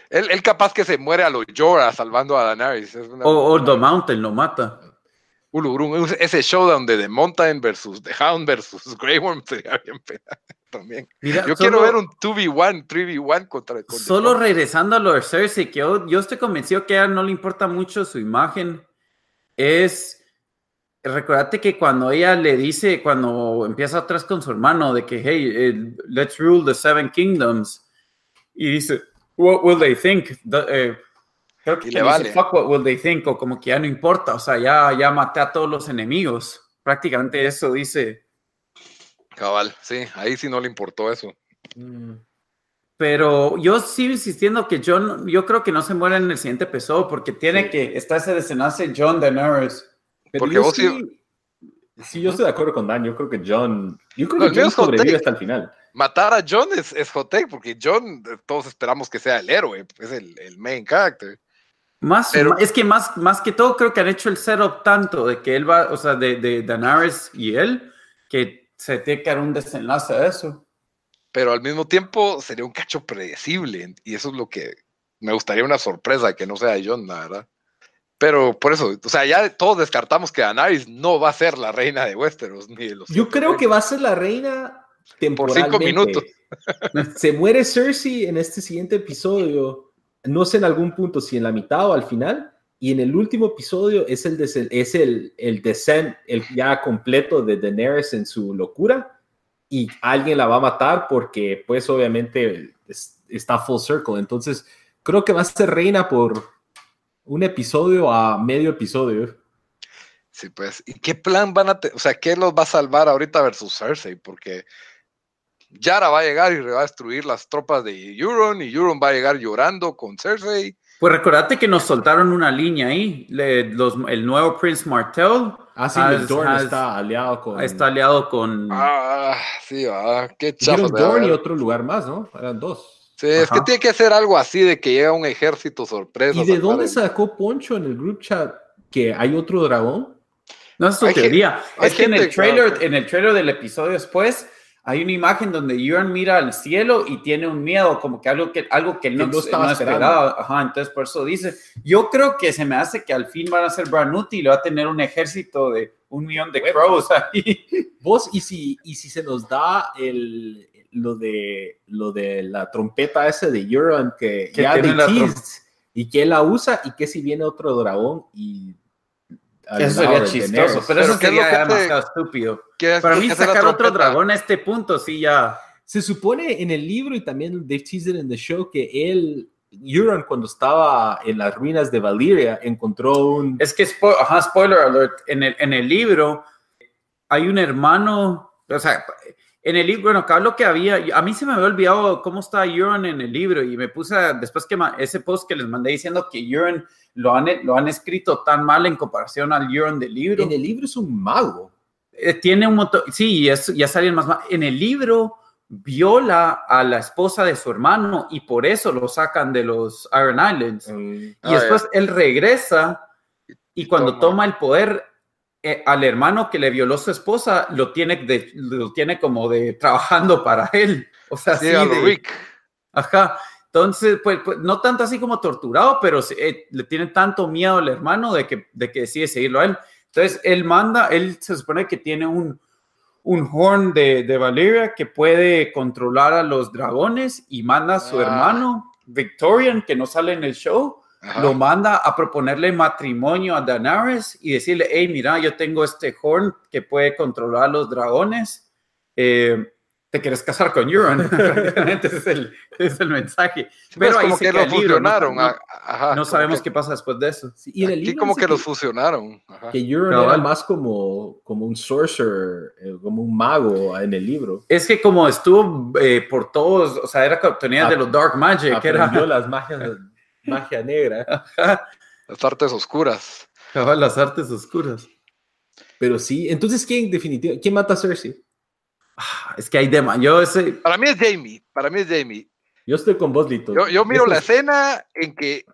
Él, él capaz que se muere a los Jorah salvando a Daenerys. Es una- O, o The Mountain lo mata. Ulurun, ese showdown de The Mountain versus The Hound versus Grey Worm sería bien pena también. Mira, Yo solo- quiero ver un 2v1, 3v1 contra con Solo regresando a lo de Cersei, que yo, yo estoy convencido que a ella no le importa mucho su imagen, es, recordate que cuando ella le dice, cuando empieza atrás con su hermano, de que, hey, eh, let's rule the seven kingdoms, y dice, what will they think? The- eh, creo que Y le le dice, vale. fuck what will they think, o como que ya no importa, o sea, ya, ya maté a todos los enemigos. Prácticamente eso dice. Cabal, sí, ahí sí no le importó eso. Mm. Pero yo sigo insistiendo que John, yo creo que no se muere en el siguiente episodio porque tiene Sí. que estar ese desenlace John Daenerys. Pero Porque vos sí, sí, yo estoy de acuerdo con Dan. Yo creo que John. Yo creo No, que John sobrevive hasta el final. Matar a John es, es hot take, porque John, eh, todos esperamos que sea el héroe, es el, el main character. Más, Pero- es que más, más que todo creo que han hecho el setup tanto de que él va, o sea, de, de Daenerys y él, que se tiene que dar un desenlace a eso. Pero al mismo tiempo sería un cacho predecible, y eso es lo que me gustaría una sorpresa, que no sea John, la verdad. Pero por eso, o sea, ya todos descartamos que Daenerys no va a ser la reina de Westeros, ni de los Yo creo que va a ser la reina Por temporalmente. cinco minutos. Se muere Cersei en este siguiente episodio. No sé en algún punto si en la mitad o al final. Y en el último episodio es el, es el, el descent, el ya completo de Daenerys en su locura. Y alguien la va a matar porque, pues, obviamente es- está full circle. Entonces, creo que va a ser reina por un episodio a medio episodio. Sí, pues, ¿y qué plan van a tener? O sea, ¿qué los va a salvar ahorita versus Cersei? Porque Yara va a llegar y va a destruir las tropas de Euron, y Euron va a llegar llorando con Cersei. Pues recordate que nos soltaron una línea ahí, le- los- el nuevo Prince Martell Ah, sí, has- Dorne has- está aliado con. está aliado con... Ah, sí, va, qué chafa. Dorne y otro lugar más, ¿no? Eran dos. Sí, es que tiene que ser algo así de que llega un ejército sorpresa. ¿Y a de dónde el- sacó Poncho en el group chat que hay otro dragón? No es tu Hay teoría. Es que en el que- trailer, en el trailer del episodio después, hay una imagen donde Euron mira al cielo y tiene un miedo, como que algo que, algo que Que no, no estaba no esperaba. Ajá, entonces por eso dice, yo creo que se me hace que al fin van a ser Branuti y va a tener un ejército de un millón de crows ahí. Vos, y si, y si se nos da el, lo, de, lo de la trompeta ese de Euron que, Que ya de y que la usa y que si viene otro dragón y... al Eso sería chistoso, pero, Pero eso ¿qué es lo sería que te- demasiado estúpido. ¿Qué- Para mí sacar otro trompeta? dragón a este punto, sí ya... Se supone en el libro y también Dave teased it en the show que él, Euron, cuando estaba en las ruinas de Valyria, encontró un... Es que, spo- ajá, spoiler alert, en el, en el libro hay un hermano, o sea, en el libro, bueno, acá lo que había, a mí se me había olvidado cómo está Euron en el libro y me puse, a- después que ese post que les mandé diciendo que Euron lo han, lo han escrito tan mal en comparación al Euron del libro. En el libro es un mago. Eh, tiene un montón, sí, y es- ya salen más, ma- en el libro viola a la esposa de su hermano y por eso lo sacan de los Iron Islands. Y Ah, después él regresa y cuando toma. toma el poder, eh, al hermano que le violó su esposa, lo tiene, de, lo tiene como de trabajando para él. O sea, Sí, así de- Rick. Ajá. Entonces, pues, pues, no tanto así como torturado, pero eh, le tiene tanto miedo al hermano de que, de que decide seguirlo a él. Entonces, él manda, él se supone que tiene un, un horn de, de Valeria que puede controlar a los dragones y manda a su Ah. hermano, Victorian, que no sale en el show, Ajá. lo manda a proponerle matrimonio a Daenerys y decirle, hey, mira, yo tengo este horn que puede controlar los dragones. eh, ¿Te quieres casar con Euron? Prácticamente ese es el, es el mensaje. Pero ahí como se que lo no- fusionaron. no- ajá, no sabemos que- qué pasa después de eso. Sí, y en el Aquí libro como que los fusionaron. ajá. que Euron Cabal. era más como, como un sorcerer, eh, como un mago en el libro. Es que como estuvo eh, por todos, o sea, era tenía de los Dark Magic, que era las magias, magia negra. Las artes oscuras. las artes oscuras. Pero sí, entonces, ¿quién definitivamente, quién mata a Cersei? Ah, Es que hay demás. Yo ese, Para mí es Jamie. Para mí es Jamie. Yo estoy con vos, Lito. Yo, yo miro Eso la es- escena en que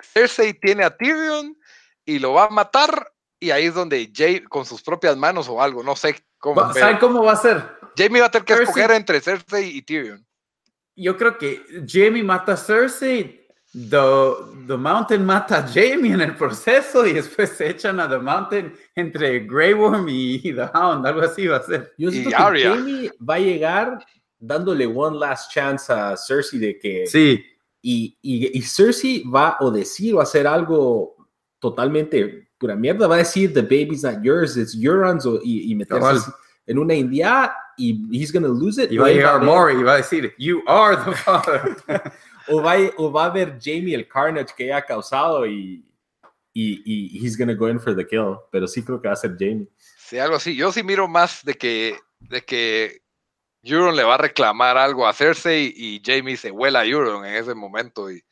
Cersei tiene a Tyrion y lo va a matar. Y ahí es donde Jay con sus propias manos o algo, no sé cómo. va- ¿Saben cómo va a ser? Jamie va a tener que Cersei- escoger entre Cersei y Tyrion. Yo creo que Jamie mata a Cersei, The, The Mountain mata a Jamie en el proceso y después se echan a The Mountain entre Grey Worm y The Hound, algo así va a ser. Yo y siento que Arya. Jamie va a llegar dándole one last chance a Cersei de que... Sí, Y, y, y Cersei va o decir o hacer algo totalmente pura mierda. Va a decir, the baby's not yours, it's Euron's. O, y, y meterse Cabal. en una india y he's gonna lose it. y va a llegar Maury y va a decir, You are the father. O va, a- o va a ver Jamie el carnage que haya causado y, y, y he's gonna go in for the kill. Pero sí creo que va a ser Jamie. Sí, algo así. Yo sí miro más de que, de que Euron le va a reclamar algo a Cersei y Jamie se vuela a Euron en ese momento y,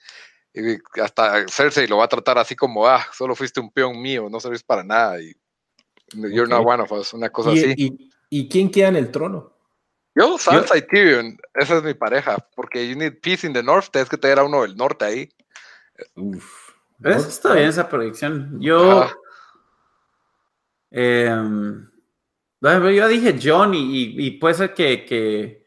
y hasta Cersei lo va a tratar así como, ah, solo fuiste un peón mío, no servís para nada y you're not one of us, una cosa Y, así. y- ¿y quién queda en el trono? Yo, Sansa y Tyrion, esa es mi pareja, porque you need peace in the north, tienes que tener a uno del norte ahí. Uf. Eso está bien esa predicción. Yo, em, bueno, yo dije John y, y- y puede ser que, que,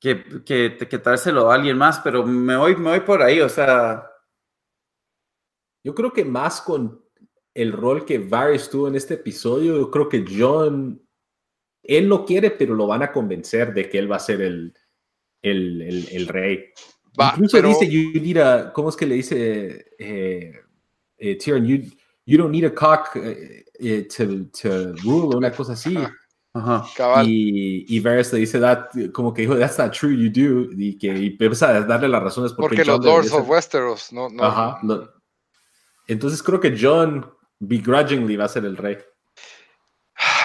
que, que, que dárselo a alguien más, pero me voy, me voy por ahí, o sea, Yo creo que más con el rol que Varys tuvo en este episodio, yo creo que John, él no quiere, pero lo van a convencer de que él va a ser el, el, el- el rey. Va, Incluso pero- dice, you need a, ¿cómo es que le dice eh, eh, Tyrion? You, you don't need a cock eh, eh, to, to rule, una cosa así. Ajá. ajá. Cabal. Y, y Varys le dice, that, como que dijo, that's not true, you do. Y que y empieza a darle las razones por porque los Lords of Westeros, no, no. Ajá. lo- Entonces creo que John begrudgingly va a ser el rey.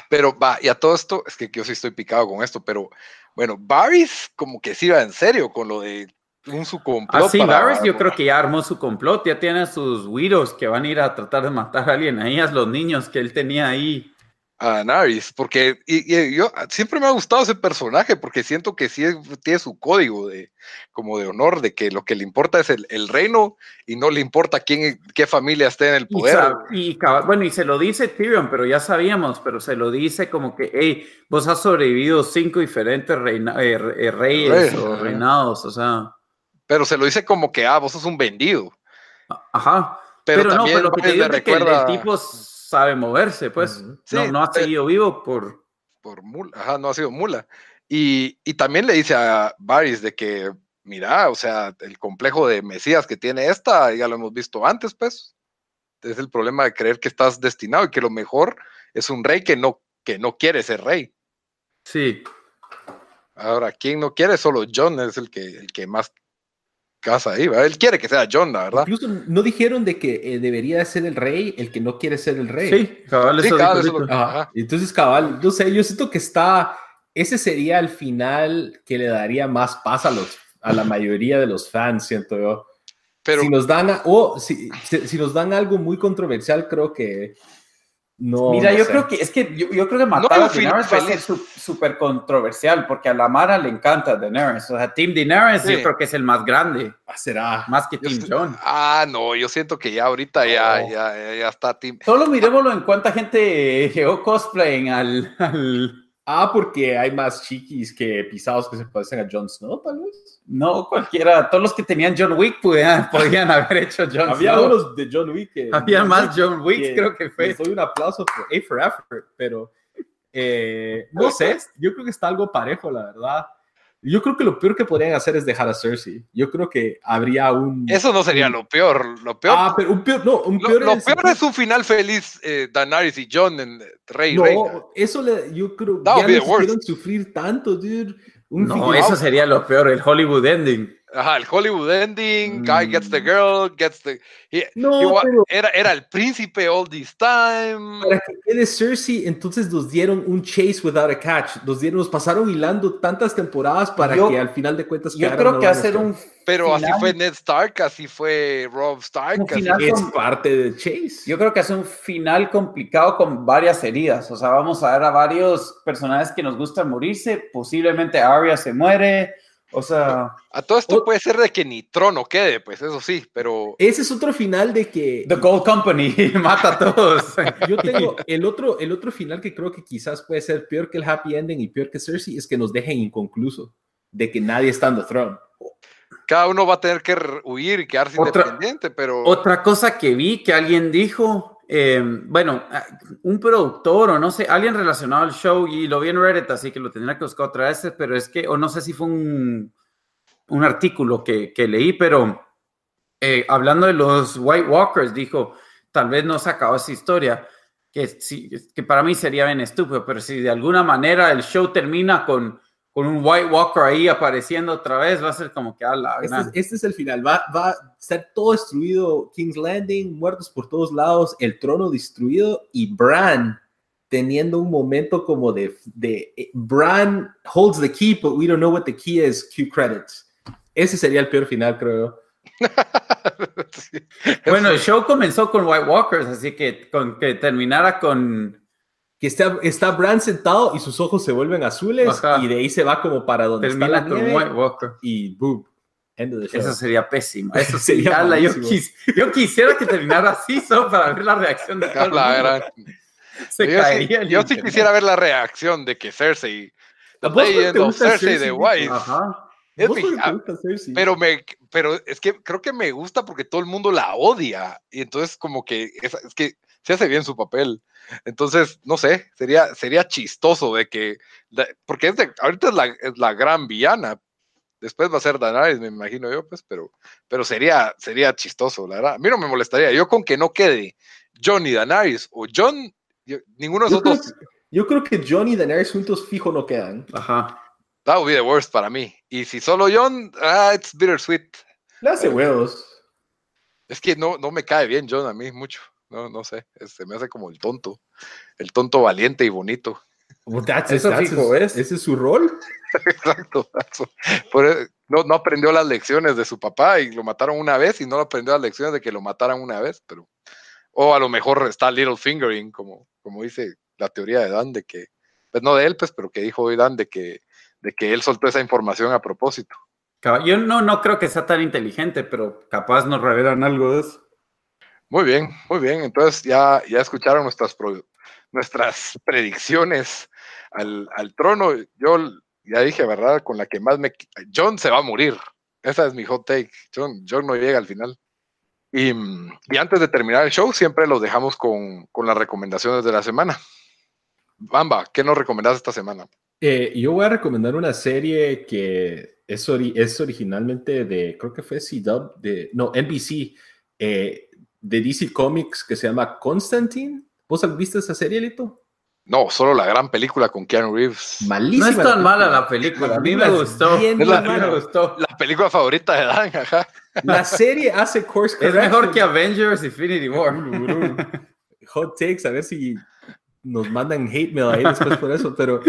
Pero va, y a todo esto, es que yo sí estoy picado con esto, pero bueno, Varys como que sí va en serio con lo de un su complot. Ah, sí, para- yo creo que ya armó su complot, ya tiene a sus widows que van a ir a tratar de matar a alguien ahí, a los niños que él tenía ahí. A Daenerys, porque y, y yo siempre me ha gustado ese personaje porque siento que sí es- tiene su código de como de honor de que lo que le importa es el, el reino y no le importa quién qué familia esté en el Y, poder. y caba- bueno, y se lo dice Tyrion, pero ya sabíamos, pero se lo dice como que, hey, vos has sobrevivido cinco diferentes reina- eh, eh, reyes Reyes, o reinados, o sea, Pero se lo dice como que ah, vos sos un vendido. ajá. Pero, Pero, no, también pero lo que te Varys digo es que el- el tipo sabe moverse, pues. Sí, no, no ha seguido vivo por... por mula, ajá, no ha sido mula. Y, y también le dice a Varys de que, mira, o sea, el complejo de Mesías que tiene esta, ya lo hemos visto antes, pues. Es el problema de creer que estás destinado y que lo mejor es un rey que no, que no quiere ser rey. Sí, Ahora, ¿quién no quiere? Solo John es el que, el que más casa ahí, ¿verdad? Él quiere que sea John, la verdad. Incluso no dijeron de que eh, debería ser el rey el que no quiere ser el rey. sí, cabal, Sí, eso cabal, eso lo-. Ajá. Ajá. Entonces, cabal, no sé, yo siento que está, ese sería el final que le daría más paz a los, a la mayoría de los fans, siento yo. Pero si nos dan, a- o si, si, si nos dan algo muy controversial, creo que no. Mira, no yo sé. creo que es que yo, yo creo que matar un a Daenerys va a ser súper controversial porque a la Mara le encanta Daenerys. O sea, Team Daenerys Sí. yo creo que es el más grande, Ah, será. más que yo Team John. Ah, no, yo siento que ya ahorita ya, No. ya, ya, ya está Tim. Solo miremoslo en cuánta gente llegó cosplaying al, al- Ah, porque hay más chiquis que pisados que se parecen a Jon Snow, tal vez. No, cualquiera. Todos los que tenían John Wick podían, podían haber hecho John Había Snow. unos de John Wick que. Había más John Wick, que creo que fue. Les doy un aplauso por A for Effort, pero eh, no sé, yo creo que está algo parejo, la verdad. Yo creo que lo peor que podrían hacer es dejar a Cersei. Yo creo que habría un. Eso no sería lo peor. Lo peor. Ah, pero un peor. No, un lo, peor. lo en el peor es un final feliz, eh, Daenerys y John en Rey No, Reina. eso le, yo creo That ya no hicieron sufrir tanto, dude. Un No, eso sería lo peor, el Hollywood ending. Ajá, el Hollywood ending, guy gets the Mm. girl, gets the. he- No, he wa- pero era, era el príncipe all this time. para que quede Cersei, entonces nos dieron un chase without a catch. Nos dieron, nos pasaron hilando tantas temporadas para Yo- que al final de cuentas Yo creo que hacer un Pero así final- fue Ned Stark, así fue Rob Stark. Un así final es con- parte de chase. Yo creo que hace un final complicado con varias heridas. O sea, vamos a ver a varios personajes que nos gusta morirse. Posiblemente Arya se muere. O sea, A todo esto O- puede ser de que ni trono quede, pues eso sí, pero Ese es otro final de que The Gold Company mata a todos. yo tengo el otro, el otro final que creo que quizás puede ser peor que el happy ending y peor que Cersei es que nos dejen inconcluso de que nadie está en the throne. cada uno va a tener que huir y quedarse Otra- independiente, pero Otra cosa que vi que alguien dijo, eh, bueno, ah, un productor o no sé, alguien relacionado al show y lo vi en Reddit, así que lo tendría que buscar otra vez, pero es que, o no sé si fue un, un artículo que, que leí, pero eh, hablando de los White Walkers, dijo, tal vez no se acabó esa historia, que, sí, que para mí sería bien estúpido, pero si de alguna manera el show termina con, con un White Walker ahí apareciendo otra vez, va a ser como que a la Este es, este es el final. Va, va a estar todo destruido. King's Landing, muertos por todos lados, el trono destruido y Bran teniendo un momento como de, de eh, Bran holds the key, but we don't know what the key is. Cue credits. Ese sería el peor final, creo. Sí. Bueno, el show comenzó con White Walkers, así que con que terminara con Que está, está Bran sentado y sus ojos se vuelven azules Ajá. y de ahí se va como para donde está termina la con nieve y boom. End of the show. Eso sería pésimo. Eso Sería yo, quis- yo quisiera que terminara así solo para ver la reacción de todo A el la mundo. gran- Se yo sí, yo sí quisiera ver la reacción de que Cersei, ¿A vos por qué Legend of Cersei? White. Ajá. Es ¿Vos mi- Cersei? pero me, pero es que creo que me gusta porque todo el mundo la odia y entonces como que es, es que se hace bien su papel. Entonces, no sé, sería, sería chistoso de que, porque es de- ahorita es la, es la gran villana. Después va a ser Daenerys, me imagino yo, pues, pero, pero sería, sería chistoso, la verdad. A mí no me molestaría. Yo con que no quede John y Daenerys o John, yo- ninguno de yo, esos creo, dos, yo creo que John y Daenerys juntos fijo no quedan. Ajá. that would be the worst para mí. Y si solo John, ah, it's bittersweet. Le hace huevos. Es que no, no me cae bien John a mí mucho. No, no sé. es- Se me hace como el tonto. El tonto valiente y bonito. Well, that's Eso that's fijo his- es. Ese es su rol. Exacto. Por e- no, no aprendió las lecciones de su papá y lo mataron una vez y no aprendió las lecciones de que lo mataran una vez, pero. O a lo mejor está Little Fingering, como, como dice la teoría de Dan, de que. Pues no de él, pues, pero que dijo hoy Dan de que, de que él soltó esa información a propósito. Yo no, no creo que sea tan inteligente, pero capaz nos revelan algo de eso. Muy bien, muy bien. Entonces ya, ya escucharon nuestras, pro- nuestras predicciones al, al trono. Yo ya dije, ¿verdad? Con la que más me... John se va a morir. Esa es mi hot take. John, John no llega al final. Y, y antes de terminar el show, siempre los dejamos con, con las recomendaciones de la semana. Bamba, ¿qué nos recomendás esta semana? Eh, yo voy a recomendar una serie que es, ori- es originalmente de, creo que fue CW, de, no, NBC, eh, de DC Comics que se llama Constantine. ¿Vos viste esa serie, Lito? No, solo la gran película con Keanu Reeves. No Malísima. es tan mala la película. A mí me gustó. Es la- me gustó. La película favorita de Dan, ajá. La serie hace course Es mejor que Avengers Infinity War. hot takes, a ver si nos mandan hate mail ahí después por eso, pero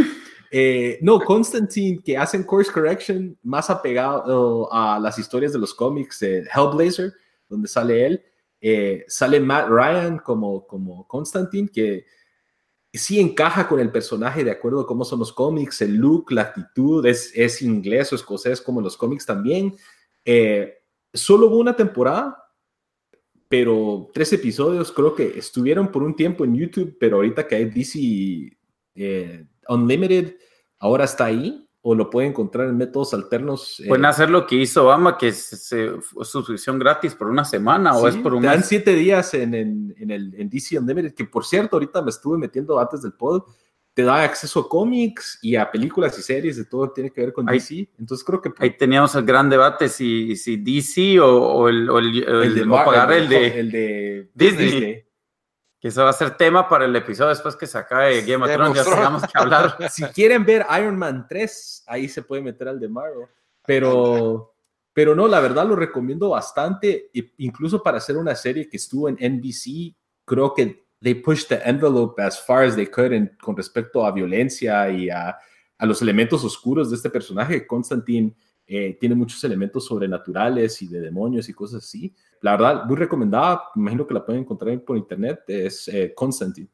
eh, no, Constantine, que hacen course correction más apegado a las historias de los cómics de Hellblazer, donde sale él, eh, sale Matt Ryan como, como Constantine, que sí encaja con el personaje de acuerdo a cómo son los cómics, el look, la actitud, es, es inglés o escocés como los cómics también. Eh, solo hubo una temporada, pero tres episodios creo que estuvieron por un tiempo en YouTube, pero ahorita que hay DC eh, Unlimited, ahora está ahí o lo pueden encontrar en métodos alternos. eh, Pueden hacer lo que hizo Obama, que es, se- fue suscripción gratis por una semana o sí, es por un te dan mes. siete días en, en, en el, en DC Unlimited, que por cierto, ahorita me estuve metiendo antes del pod te da acceso a cómics y a películas y series de todo tiene que ver con DC. Entonces creo que... Ahí teníamos el gran debate si, si DC o, el, el, de, pagar el, de, el de Disney. Que eso va a ser tema para el episodio después que se acabe Game of Thrones, ya tengamos que hablar. si quieren ver Iron Man 3, ahí se puede meter al de Marvel. Pero, pero no, la verdad lo recomiendo bastante, incluso para hacer una serie que estuvo en NBC, creo que they pushed the envelope as far as they could con respecto a violencia y a, a, los elementos oscuros de este personaje. Constantine eh, tiene muchos elementos sobrenaturales y de demonios y cosas así. La verdad, muy recomendada, me imagino que la pueden encontrar por internet, es eh, Constantine.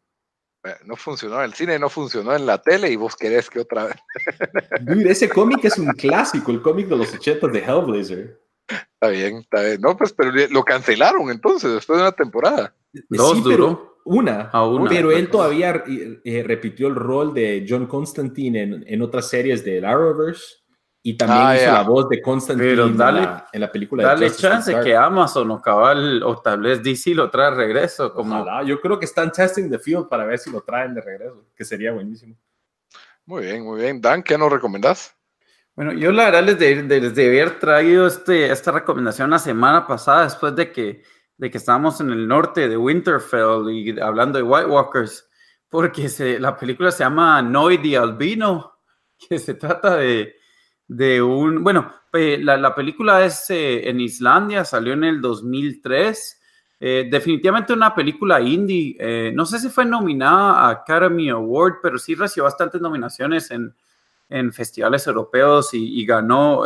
No funcionó en el cine, no funcionó en la tele y vos querés que otra vez. ese cómic es un clásico, el cómic de los 80 de Hellblazer. Está bien, está bien. No, pues, pero lo cancelaron entonces, después de una temporada. Dos duró. Una, pero él todavía eh, repitió el rol de John Constantine en, en otras series del Arrowverse y también ah, hizo la voz de Constantine pero dale, en, la, película dale chance que Amazon o cabal o tal vez DC lo trae de regreso como yo creo que están testing the field para ver si lo traen de regreso que sería buenísimo. Muy bien muy bien. Dan ¿qué nos recomendás? Bueno, yo la verdad les, de, haber traído este, esta recomendación la semana pasada después de que de que estábamos en el norte de Winterfell y hablando de White Walkers, porque se, la película se llama Noy the Albino, que se trata de, de un, bueno, la, la película es eh, en Islandia, salió en el 2003, eh, definitivamente una película indie, eh, no sé si fue nominada a Academy Award, pero sí recibió bastantes nominaciones en, en festivales europeos y, ganó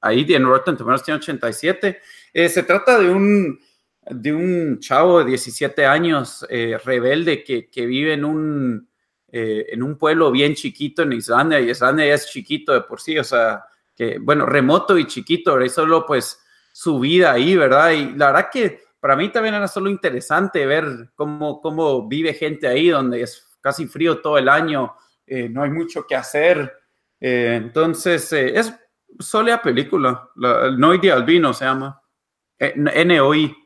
ahí en Rotten Tomatoes tiene 87. se trata de un de un chavo de 17 años rebelde que, que, vive en un, eh, en un pueblo bien chiquito en Islandia, y Islandia ya es chiquito de por sí, o sea, que bueno, remoto y chiquito, y solo pues su vida ahí, ¿verdad? Y la verdad que para mí también era solo interesante ver cómo, cómo vive gente ahí, donde es casi frío todo el año, eh, no hay mucho que hacer. entonces, es sólida película, la, Noidi Albino se llama, NOI.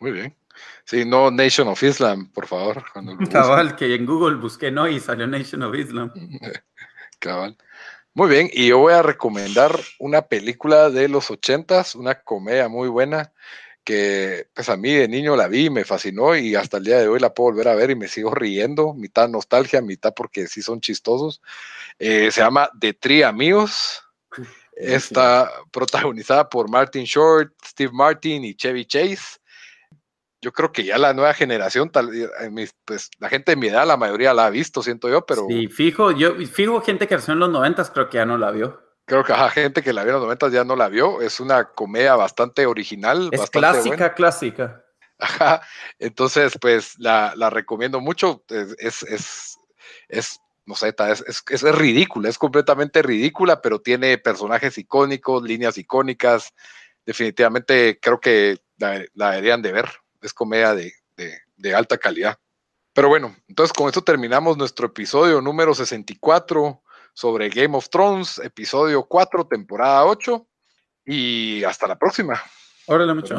Muy bien. Sí, no Nation of Islam, por favor. Cabal, que en Google busqué no y salió Nation of Islam. Cabal. Muy bien, y yo voy a recomendar una película de los ochentas, una comedia muy buena, que pues a mí de niño la vi me fascinó y hasta el día de hoy la puedo volver a ver y me sigo riendo, mitad nostalgia, mitad porque sí son chistosos. Eh, se llama The Three Amigos. Está protagonizada por Martin Short, Steve Martin y Chevy Chase yo creo que ya la nueva generación, tal, eh, pues la gente de mi edad, la mayoría la ha visto, siento yo, pero. Sí, fijo, yo fijo gente que nació en los noventas, creo que ya no la vio. Creo que ajá, gente que la vio en los noventas ya no la vio. Es una comedia bastante original. Es clásica, clásica. Ajá. Entonces, pues la, la recomiendo mucho. Es, es, es, no sé, es, es, es, ridícula, es completamente ridícula, pero tiene personajes icónicos, líneas icónicas. Definitivamente creo que la, la deberían de ver es comedia de, alta calidad. Pero bueno, entonces con esto terminamos nuestro episodio número 64 sobre Game of Thrones, episodio 4, temporada 8. Y hasta la próxima. Órale, mucho.